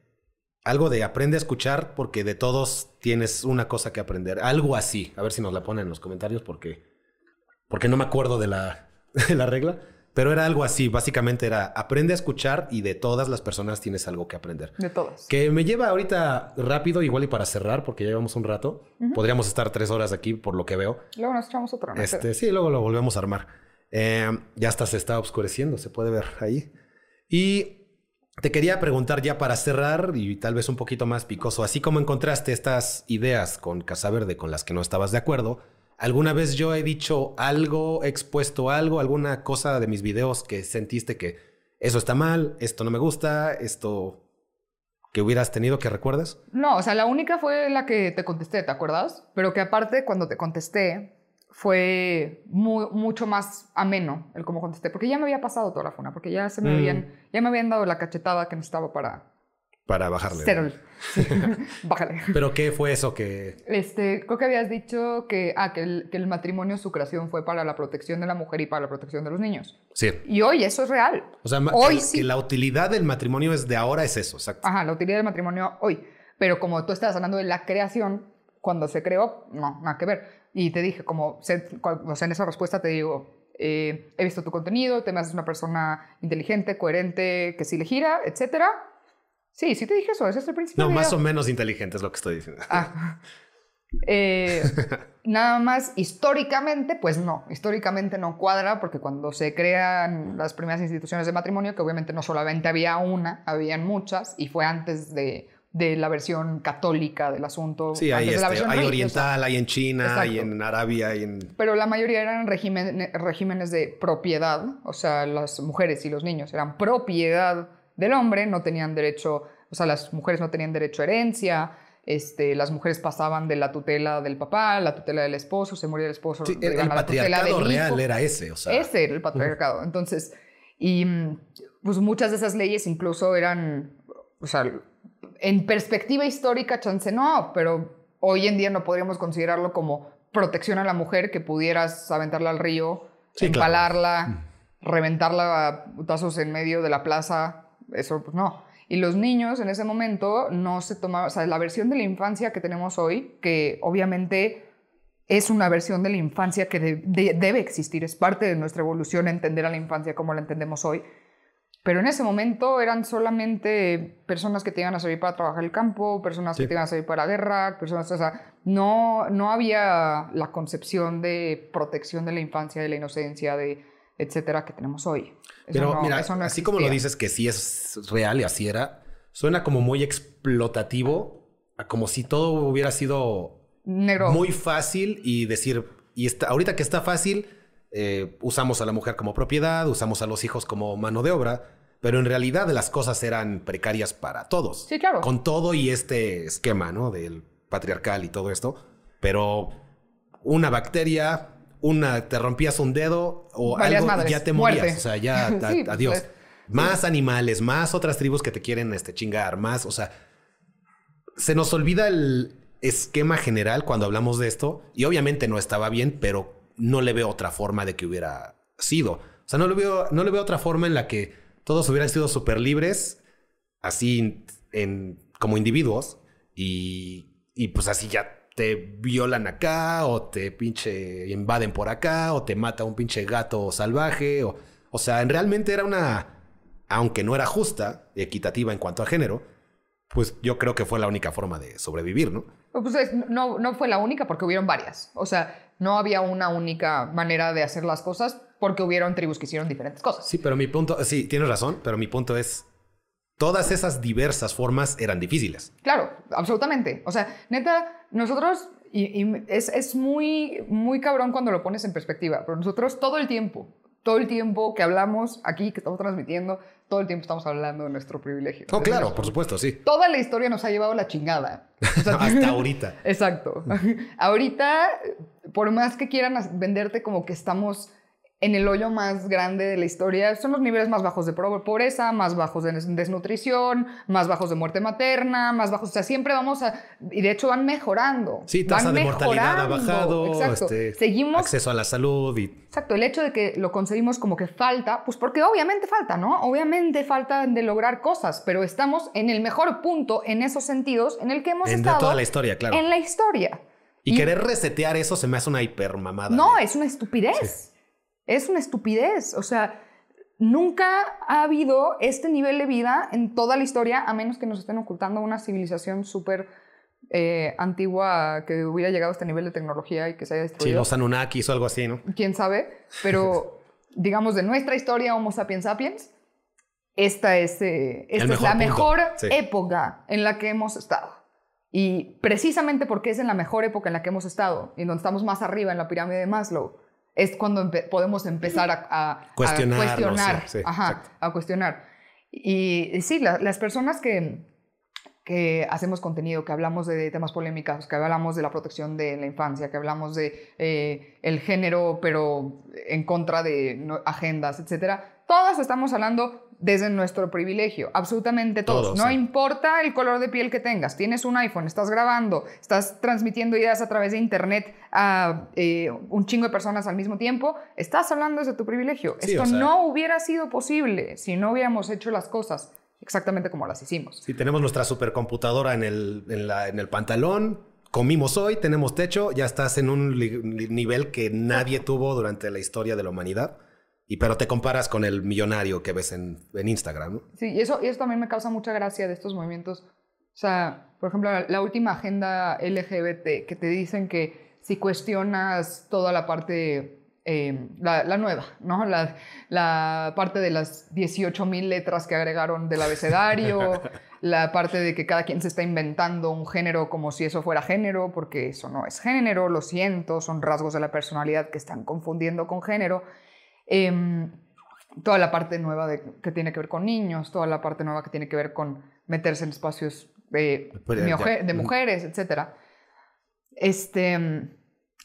algo de aprende a escuchar porque de todos tienes una cosa que aprender. Algo así. A ver si nos la ponen en los comentarios porque, porque no me acuerdo de la, de la regla, pero era algo así. Básicamente era aprende a escuchar y de todas las personas tienes algo que aprender. de todos. Que me lleva ahorita rápido, igual y para cerrar, porque ya llevamos un rato. Podríamos estar tres horas aquí por lo que veo. Luego nos echamos otro. ¿no? Este, sí, luego lo volvemos a armar. Eh, ya hasta se está oscureciendo, se puede ver ahí. Y te quería preguntar ya para cerrar y tal vez un poquito más picoso, así como encontraste estas ideas con Casa Verde con las que no estabas de acuerdo, ¿alguna vez yo he dicho algo, he expuesto algo, alguna cosa de mis videos que sentiste que eso está mal, esto no me gusta, esto que hubieras tenido que recuerdas? No, o sea, la única fue la que te contesté, ¿te acuerdas? Pero que aparte, cuando te contesté, fue mu- mucho más ameno el cómo contesté, porque ya me había pasado toda la funa, porque ya se me Mm. habían, ya me habían dado la cachetada que necesitaba para Para bajarle. sí, Bájale. Pero ¿qué fue eso que... Este, creo que habías dicho que, ah, que, el, que el matrimonio, su creación fue para la protección de la mujer y para la protección de los niños. Sí. Y hoy eso es real. O sea, Hoy que, sí. que la utilidad del matrimonio es de ahora es eso, exacto. Ajá, la utilidad del matrimonio hoy. Pero como tú estabas hablando de la creación, cuando se creó, no, nada que ver. Y te dije, como, o sea, en esa respuesta te digo, eh, he visto tu contenido, te me haces una persona inteligente, coherente, que sí le gira, etcétera. Sí, sí te dije eso, ese es el principio. No, más o menos inteligente es lo que estoy diciendo. Ah. Eh, nada más históricamente, pues no, históricamente no cuadra porque cuando se crean las primeras instituciones de matrimonio, que obviamente no solamente había una, habían muchas y fue antes de, de la versión católica del asunto. Sí, hay, la este, versión hay religiosa. oriental, hay en China, hay en Arabia, hay en... Pero la mayoría eran régimen- regímenes de propiedad, o sea, las mujeres y los niños eran propiedad del hombre, no tenían derecho, o sea, las mujeres no tenían derecho a herencia, este, las mujeres pasaban de la tutela del papá, la tutela del esposo, se moría el esposo, Sí, el, el patriarcado real hijo. era ese, o sea... Ese era el patriarcado. Entonces, y mm, pues muchas de esas leyes incluso eran, o sea, en perspectiva histórica, chance no, pero hoy en día no podríamos considerarlo como protección a la mujer que pudieras aventarla al río, Sí, claro. empalarla, reventarla a putazos en medio de la plaza, eso pues no. Y los niños en ese momento no se tomaban, o sea, la versión de la infancia que tenemos hoy, que obviamente es una versión de la infancia que de- de- debe existir, es parte de nuestra evolución entender a la infancia como la entendemos hoy. Pero en ese momento eran solamente personas que te iban a servir para trabajar el campo, personas Sí. que te iban a servir para guerra, personas, o sea, no, no había la concepción de protección de la infancia, de la inocencia, de etcétera que tenemos hoy. Eso Pero no- mira, eso no así como lo dices que sí es real y así era, suena como muy explotativo, como si todo hubiera sido Negro. muy fácil y decir, y está, ahorita que está fácil, eh, usamos a la mujer como propiedad, usamos a los hijos como mano de obra, pero en realidad las cosas eran precarias para todos. Sí, claro. Con todo y este esquema, ¿no? Del patriarcal y todo esto, pero una bacteria, una, te rompías un dedo o Valías algo madres, ya te morías. muerte. O sea, ya, a- Sí, pues, adiós. eh, Más animales, más otras tribus que te quieren este, chingar, más, o sea, se nos olvida el esquema general cuando hablamos de esto y obviamente no estaba bien, pero no le veo otra forma de que hubiera sido. O sea, no le veo, no le veo otra forma en la que todos hubieran sido súper libres, así en, como individuos y, y pues así ya te violan acá o te pinche invaden por acá o te mata un pinche gato salvaje o, O sea, en realmente era una, aunque no era justa, equitativa en cuanto a género, pues yo creo que fue la única forma de sobrevivir, ¿no? Pues es- no, no fue la única porque hubieron varias. O sea, no había una única manera de hacer las cosas porque hubieron tribus que hicieron diferentes cosas. Sí, pero mi punto, sí, tienes razón, pero mi punto es, todas esas diversas formas eran difíciles. Claro, absolutamente. O sea, neta, nosotros, y, y es, es muy, muy cabrón cuando lo pones en perspectiva, pero nosotros todo el tiempo, todo el tiempo que hablamos aquí, que estamos transmitiendo, todo el tiempo estamos hablando de nuestro privilegio. Oh, claro, por supuesto, sí. Toda la historia nos ha llevado la chingada. O sea, Hasta ahorita. Exacto. Ahorita, por más que quieran venderte como que estamos en el hoyo más grande de la historia, son los niveles más bajos de pobreza, más bajos de des- desnutrición, más bajos de muerte materna, más bajos, o sea, siempre vamos a, y de hecho van mejorando. Sí, tasa de mortalidad ha bajado, Exacto. este, Seguimos acceso a la salud y Exacto, el hecho de que lo conseguimos como que falta, pues porque obviamente falta, ¿no? Obviamente falta de lograr cosas, pero estamos en el mejor punto en esos sentidos en el que hemos en estado toda la historia, claro. en la historia. Y, querer resetear eso se me hace una hipermamada. No, de- es una estupidez. Es una estupidez. O sea, nunca ha habido este nivel de vida en toda la historia, a menos que nos estén ocultando una civilización súper eh, antigua que hubiera llegado a este nivel de tecnología y que se haya Sí, destruido. los Anunnakis o algo así, ¿no? quién sabe, pero digamos de nuestra historia Homo sapiens sapiens, esta es, eh, esta es mejor la punto, mejor sí. época en la que hemos estado. Y precisamente porque es en la mejor época en la que hemos estado y donde estamos más arriba en la pirámide de Maslow, es cuando empe- podemos empezar a, a- a cuestionar. sí, sí, Ajá, exacto. a cuestionar. Y, y sí, la- las personas que, que hacemos contenido, que hablamos de temas polémicos, que hablamos de la protección de la infancia, que hablamos de eh, el género, pero en contra de no- agendas, etcétera. Todos estamos hablando desde nuestro privilegio, absolutamente todos. Todos, no sí. importa el color de piel que tengas, tienes un iPhone, estás grabando, estás transmitiendo ideas a través de internet a eh, un chingo de personas al mismo tiempo, estás hablando desde tu privilegio. Sí, Esto o sea- no hubiera sido posible si no hubiéramos hecho las cosas exactamente como las hicimos. Si tenemos nuestra supercomputadora en el, en, la- en el pantalón, comimos hoy, tenemos techo, ya estás en un nivel que nadie tuvo durante la historia de la humanidad. Y pero te comparas con el millonario que ves en, en Instagram, ¿no? Sí, y eso, y eso también me causa mucha gracia de estos movimientos. O sea, por ejemplo, la, la última agenda LGBT, que te dicen que si cuestionas toda la parte, eh, la, la nueva, ¿no? La, la parte de las 18.000 letras que agregaron del abecedario, la parte de que cada quien se está inventando un género como si eso fuera género, porque eso no es género, lo siento, son rasgos de la personalidad que están confundiendo con género. Em, toda la parte nueva de- que tiene que ver con niños, toda la parte nueva que tiene que ver con meterse en espacios de, Pues, de mujeres, etc. Este, mm,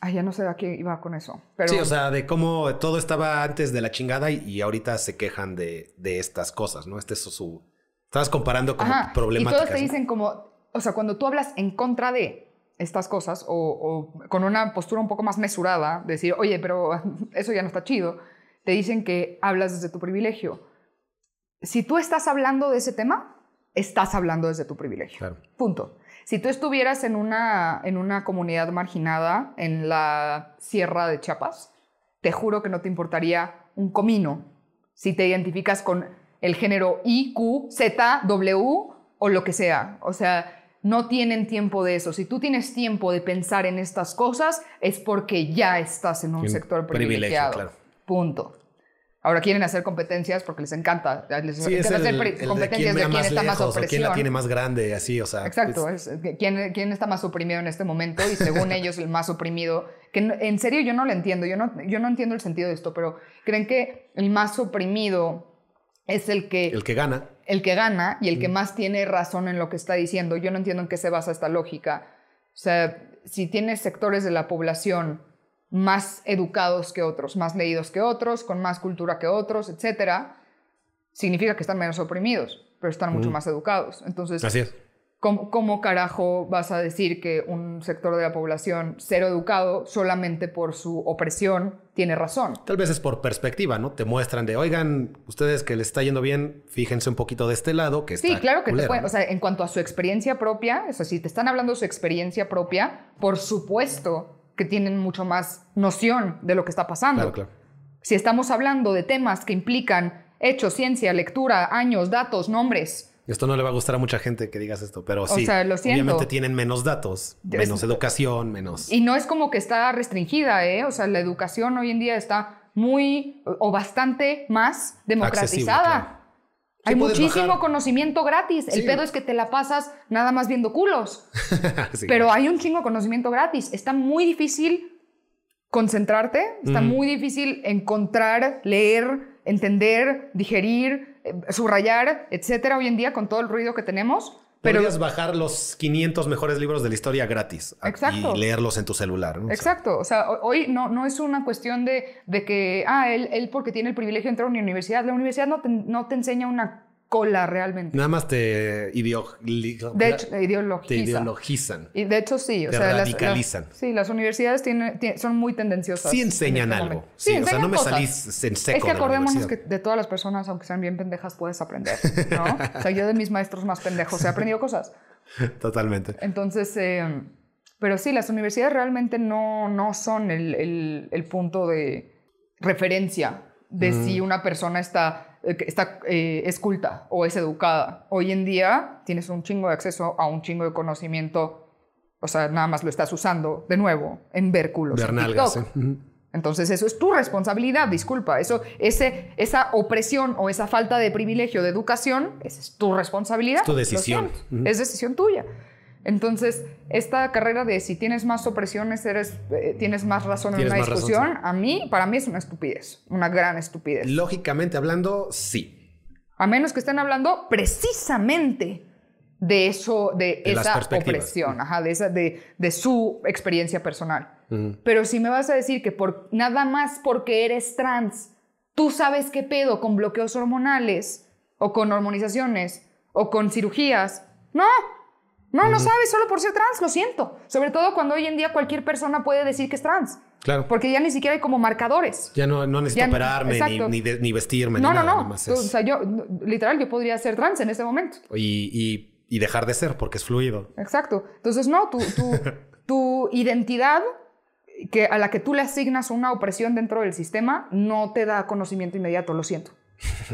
ay, ya no sé a qué iba con eso, pero Sí, o sea, de cómo todo estaba antes de la chingada y, y ahorita se quejan de, de estas cosas, ¿no? Este es su... Estabas comparando como Ajá, y problemáticas. todos te ¿no? dicen como, o sea, cuando tú hablas en contra de estas cosas o, o con una postura un poco más mesurada, decir, oye, pero eso ya no está chido, te dicen que hablas desde tu privilegio. Si tú estás hablando de ese tema, estás hablando desde tu privilegio. Claro. Punto. Si tú estuvieras en una, en una comunidad marginada en la sierra de Chiapas, te juro que no te importaría un comino si te identificas con el género I, Q, Z, W o lo que sea. O sea, no tienen tiempo de eso. Si tú tienes tiempo de pensar en estas cosas, es porque ya estás en un En sector privilegio, privilegiado. claro. Punto. Ahora quieren hacer competencias porque les encanta. Les Sí, el, hacer el pri- de competencias quién de quién está más lejos o quién la opresión. tiene más grande, así, o sea. Exacto, es- es, que ¿quién, quién está más oprimido en este momento y según ellos el más oprimido. Que en serio yo no lo entiendo, yo no, yo no entiendo el sentido de esto, pero creen que el más oprimido es el que, el que gana. el que gana y el que más tiene razón en lo que está diciendo. Yo no entiendo en qué se basa esta lógica. O sea, si tienes sectores de la población más educados que otros, más leídos que otros, con más cultura que otros, etcétera, significa que están menos oprimidos, pero están mucho Mm. más educados. Entonces, Así es. ¿Cómo, cómo carajo vas a decir que un sector de la población cero educado solamente por su opresión tiene razón? Tal vez es por perspectiva, ¿no? Te muestran de, oigan, ustedes que les está yendo bien, fíjense un poquito de este lado, que está Sí, claro que te pueden, ¿no? o sea, en cuanto a su experiencia propia, o sea, si te están hablando de su experiencia propia, por supuesto que tienen mucho más noción de lo que está pasando. Claro, claro. Si estamos hablando de temas que implican hechos, ciencia, lectura, años, datos, nombres, Esto no le va a gustar a mucha gente que digas esto, pero O sí. sea, lo. Obviamente tienen menos datos, Es- menos educación, menos. Y no es como que está restringida, ¿eh? O sea, la educación hoy en día está muy o bastante más democratizada. Hay muchísimo bajar. conocimiento gratis. El Sí. pedo es que te la pasas nada más viendo culos. Sí. Pero hay un chingo de conocimiento gratis. Está muy difícil concentrarte, está Mm. muy difícil encontrar, leer, entender, digerir, eh, subrayar, etcétera, hoy en día con todo el ruido que tenemos. Pero Podrías bajar los 500 mejores libros de la historia gratis Exacto. y leerlos en tu celular. Exacto, o sea, ho- hoy no, no es una cuestión de, de que, ah, él, él porque tiene el privilegio de entrar a una universidad, la universidad no te, no te enseña una cola realmente. Nada más te, ideo- De hecho, te ideologiza. ideologizan. Y de hecho sí, o Te sea, radicalizan. las- sí, las universidades tienen- tien- son muy tendenciosas. Sí en enseñan este algo. momento. Sí, o sea, enseñan no me cosas. salís en seco Es que de acordémonos que universidad. de todas las personas, aunque sean bien pendejas, puedes aprender, ¿no? o sea, yo de mis maestros más pendejos he aprendido cosas. Totalmente. Entonces, eh, pero sí, las universidades realmente no, no son el, el- el punto de referencia de si una persona está, que está eh, es culta o es educada. Hoy en día tienes un chingo de acceso a un chingo de conocimiento, o sea, nada más lo estás usando de nuevo en ver culos. en Bernalgas, TikTok. ¿eh? Entonces eso es tu responsabilidad, disculpa. Eso, ese, esa opresión o esa falta de privilegio de educación, esa es tu responsabilidad. Es tu decisión. siento, Ujú. Es decisión tuya. Entonces, esta carrera de si tienes más opresiones, eres, eh, tienes más razón en una razón, discusión, a mí, para mí es una estupidez, una gran estupidez. Lógicamente hablando, sí. A menos que estén hablando precisamente de eso, de, esa opresión, ajá, de, esa, de, de su experiencia personal. Pero si me vas a decir que por nada más porque eres trans, tú sabes qué pedo con bloqueos hormonales o con hormonizaciones o con cirugías, no. No, no sabes solo por ser trans, lo siento. Sobre todo cuando hoy en día cualquier persona puede decir que es trans. Claro. Porque ya ni siquiera hay como marcadores. Ya no, no necesito Ya no- operarme ni, ni, de- ni vestirme. No, ni no, nada, no. más es- o sea, yo, literal, yo podría ser trans en este momento. y, y- y dejar de ser porque es fluido. Exacto. Entonces, no, tu, tu, tu identidad que, a la que tú le asignas una opresión dentro del sistema no te da conocimiento inmediato, lo siento.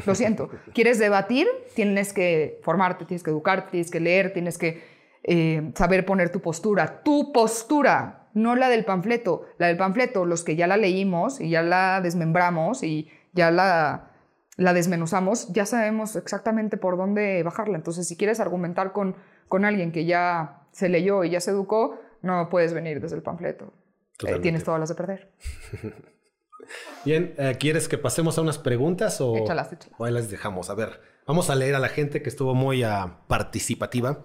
Lo siento. ¿Quieres debatir? Tienes que formarte, tienes que educarte, tienes que leer, tienes que eh, saber poner tu postura. Tu postura, no la del panfleto. La del panfleto, los que ya la leímos y ya la desmembramos y ya la, la desmenuzamos, ya sabemos exactamente por dónde bajarla. Entonces, si quieres argumentar con, con alguien que ya se leyó y ya se educó, no puedes venir desde el panfleto. Eh, tienes todas las de perder. Bien, eh, ¿quieres que pasemos a unas preguntas o, Échalas, échalas. o ahí las dejamos? A ver, vamos a leer a la gente que estuvo muy ah, participativa.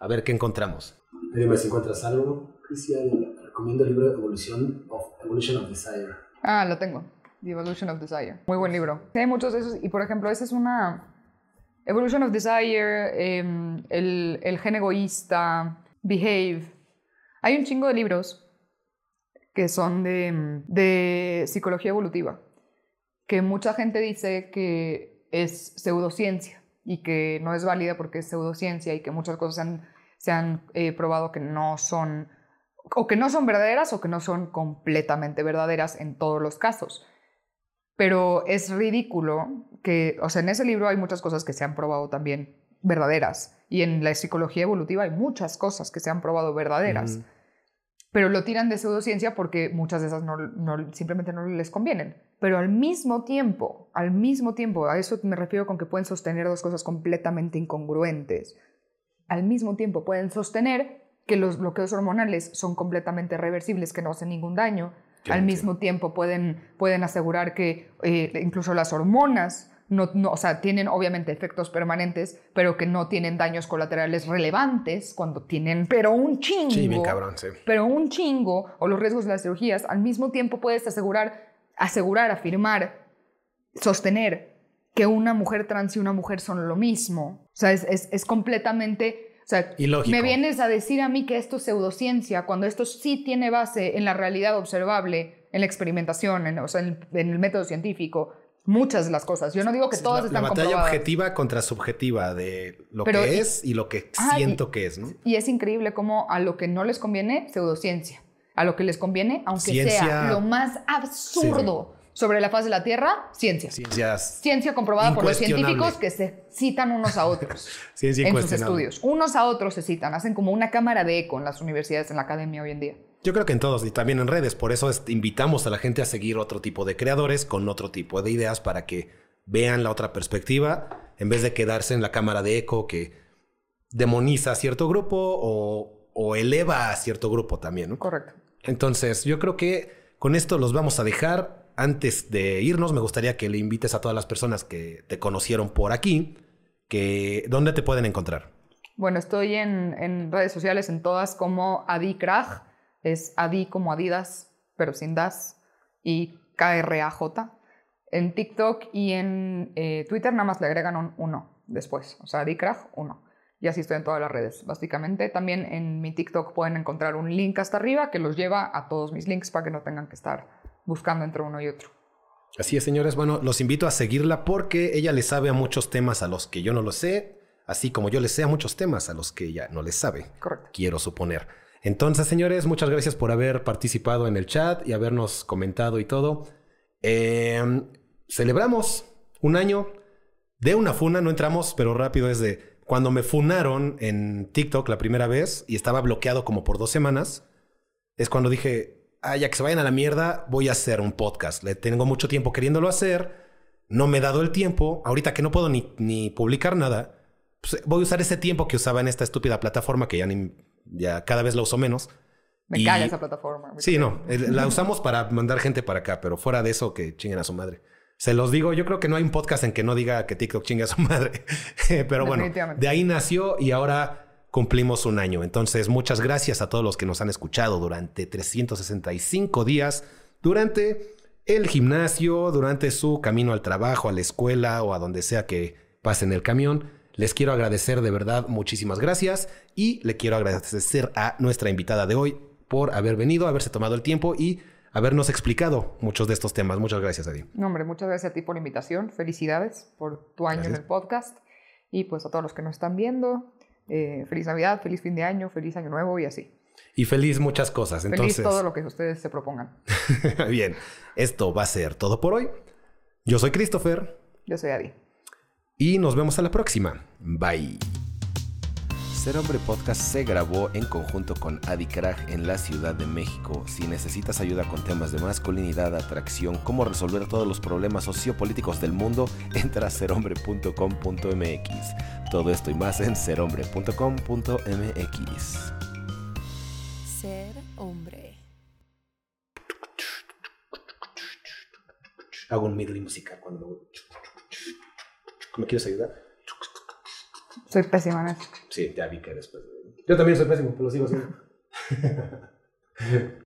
A ver qué encontramos. Dime si encuentras algo. Cristian, recomiendo el libro Evolution of, Evolution of Desire. Ah, lo tengo. The Evolution of Desire. Muy buen libro. Sí, hay muchos de esos. Y por ejemplo, esa es una. Evolution of Desire, em, el, el gen egoísta, Behave. Hay un chingo de libros que son de, de psicología evolutiva, que mucha gente dice que es pseudociencia y que no es válida porque es pseudociencia y que muchas cosas se han, eh, probado que no son o que no son verdaderas o que no son completamente verdaderas en todos los casos. Pero es ridículo que, o sea, en ese libro hay muchas cosas que se han probado también verdaderas. Y en la psicología evolutiva hay muchas cosas que se han probado verdaderas. Pero lo tiran de pseudociencia porque muchas de esas no, no- simplemente no les convienen. Pero al mismo tiempo, al mismo tiempo, a eso me refiero con que pueden sostener dos cosas completamente incongruentes. Al mismo tiempo pueden sostener que los bloqueos hormonales son completamente reversibles, que no hacen ningún daño. Al mismo tiempo pueden, pueden asegurar que eh, incluso las hormonas, no, no- o sea, tienen obviamente efectos permanentes, pero que no tienen daños colaterales relevantes cuando tienen, pero un chingo Sí, bien cabrón, sí. pero un chingo o los riesgos de las cirugías, al mismo tiempo puedes asegurar, asegurar, afirmar, sostener que una mujer trans y una mujer son lo mismo. O sea, es, es- es completamente... O sea, Ilógico. me vienes a decir a mí que esto es pseudociencia cuando esto sí tiene base en la realidad observable, en la experimentación, en, o sea, en, en el método científico. Muchas de las cosas. Yo no digo que todas la, están la batalla comprobadas. objetiva contra subjetiva de lo Pero- que es y lo que Ah, y- siento que es, ¿no? Y es increíble cómo a lo que no les conviene, pseudociencia. A lo que les conviene, aunque Ciencia- sea lo más absurdo, sobre la faz de la Tierra, ciencia. Ciencias. Ciencia comprobada por los científicos que se citan unos a otros Ciencia en sus estudios. Unos a otros se citan, hacen como una cámara de eco en las universidades, en la academia hoy en día. Yo creo que en todos y también en redes. Por eso es- invitamos a la gente a seguir otro tipo de creadores con otro tipo de ideas para que vean la otra perspectiva en vez de quedarse en la cámara de eco que demoniza a cierto grupo o, o eleva a cierto grupo también. ¿no? Correcto. Entonces, yo creo que con esto los vamos a dejar. Antes de irnos, me gustaría que le invites a todas las personas que te conocieron por aquí, que dónde te pueden encontrar. Bueno, estoy en, en redes sociales, en todas como Adi Kraj. Es Adi como Adidas, pero sin das. Y K-R-A-J. En TikTok y en eh, Twitter nada más le agregan un 1 después. O sea, Adi Kraj 1. Y así estoy en todas las redes, básicamente. También en mi TikTok pueden encontrar un link hasta arriba que los lleva a todos mis links para que no tengan que estar buscando entre uno y otro. Así es, señores. Bueno, los invito a seguirla porque ella le sabe a muchos temas a los que yo no lo sé, así como yo le sé a muchos temas a los que ella no les sabe. Correcto. Quiero suponer. Entonces, señores, muchas gracias por haber participado en el chat y habernos comentado y todo. Eh, celebramos un año de una funa, no entramos, pero rápido es de cuando me funaron en TikTok la primera vez y estaba bloqueado como por dos semanas, es cuando dije, ah, ya que se vayan a la mierda, voy a hacer un podcast. Le tengo mucho tiempo queriéndolo hacer, no me he dado el tiempo, ahorita que no puedo ni, ni publicar nada, pues voy a usar ese tiempo que usaba en esta estúpida plataforma que ya, ni, ya cada vez la uso menos. Me Y- caga esa plataforma. Sí, no, la usamos para mandar gente para acá, pero fuera de eso, que chinguen a su madre. Se los digo, yo creo que no hay un podcast en que no diga que TikTok chingue a su madre. pero bueno, de ahí nació y ahora cumplimos un año. Entonces, muchas gracias a todos los que nos han escuchado durante 365 días, durante el gimnasio, durante su camino al trabajo, a la escuela o a donde sea que pasen el camión. Les quiero agradecer de verdad muchísimas gracias y le quiero agradecer a nuestra invitada de hoy por haber venido, haberse tomado el tiempo y habernos explicado muchos de estos temas. Muchas gracias, Adi. No, hombre, muchas gracias a ti por la invitación. Felicidades por tu año Gracias. en el podcast. Y pues a todos los que nos están viendo, eh, feliz Navidad, feliz fin de año, feliz año nuevo y así. Y feliz muchas cosas. Entonces, Feliz todo lo que ustedes se propongan. bien, esto va a ser todo por hoy. Yo soy Christopher Yo soy Adi. Y nos vemos a la próxima. Bye. Ser Hombre Podcast se grabó en conjunto con Adi Krag en la Ciudad de México. Si necesitas ayuda con temas de masculinidad, atracción, cómo resolver todos los problemas sociopolíticos del mundo, entra a serhombre.com.mx. Todo esto y más en serhombre.com.mx. Ser hombre. Hago un medley musical cuando ¿Me quieres ayudar? Soy pésima en eso. Sí, ya vi que después. Yo también soy pésimo, pero lo sigo haciendo.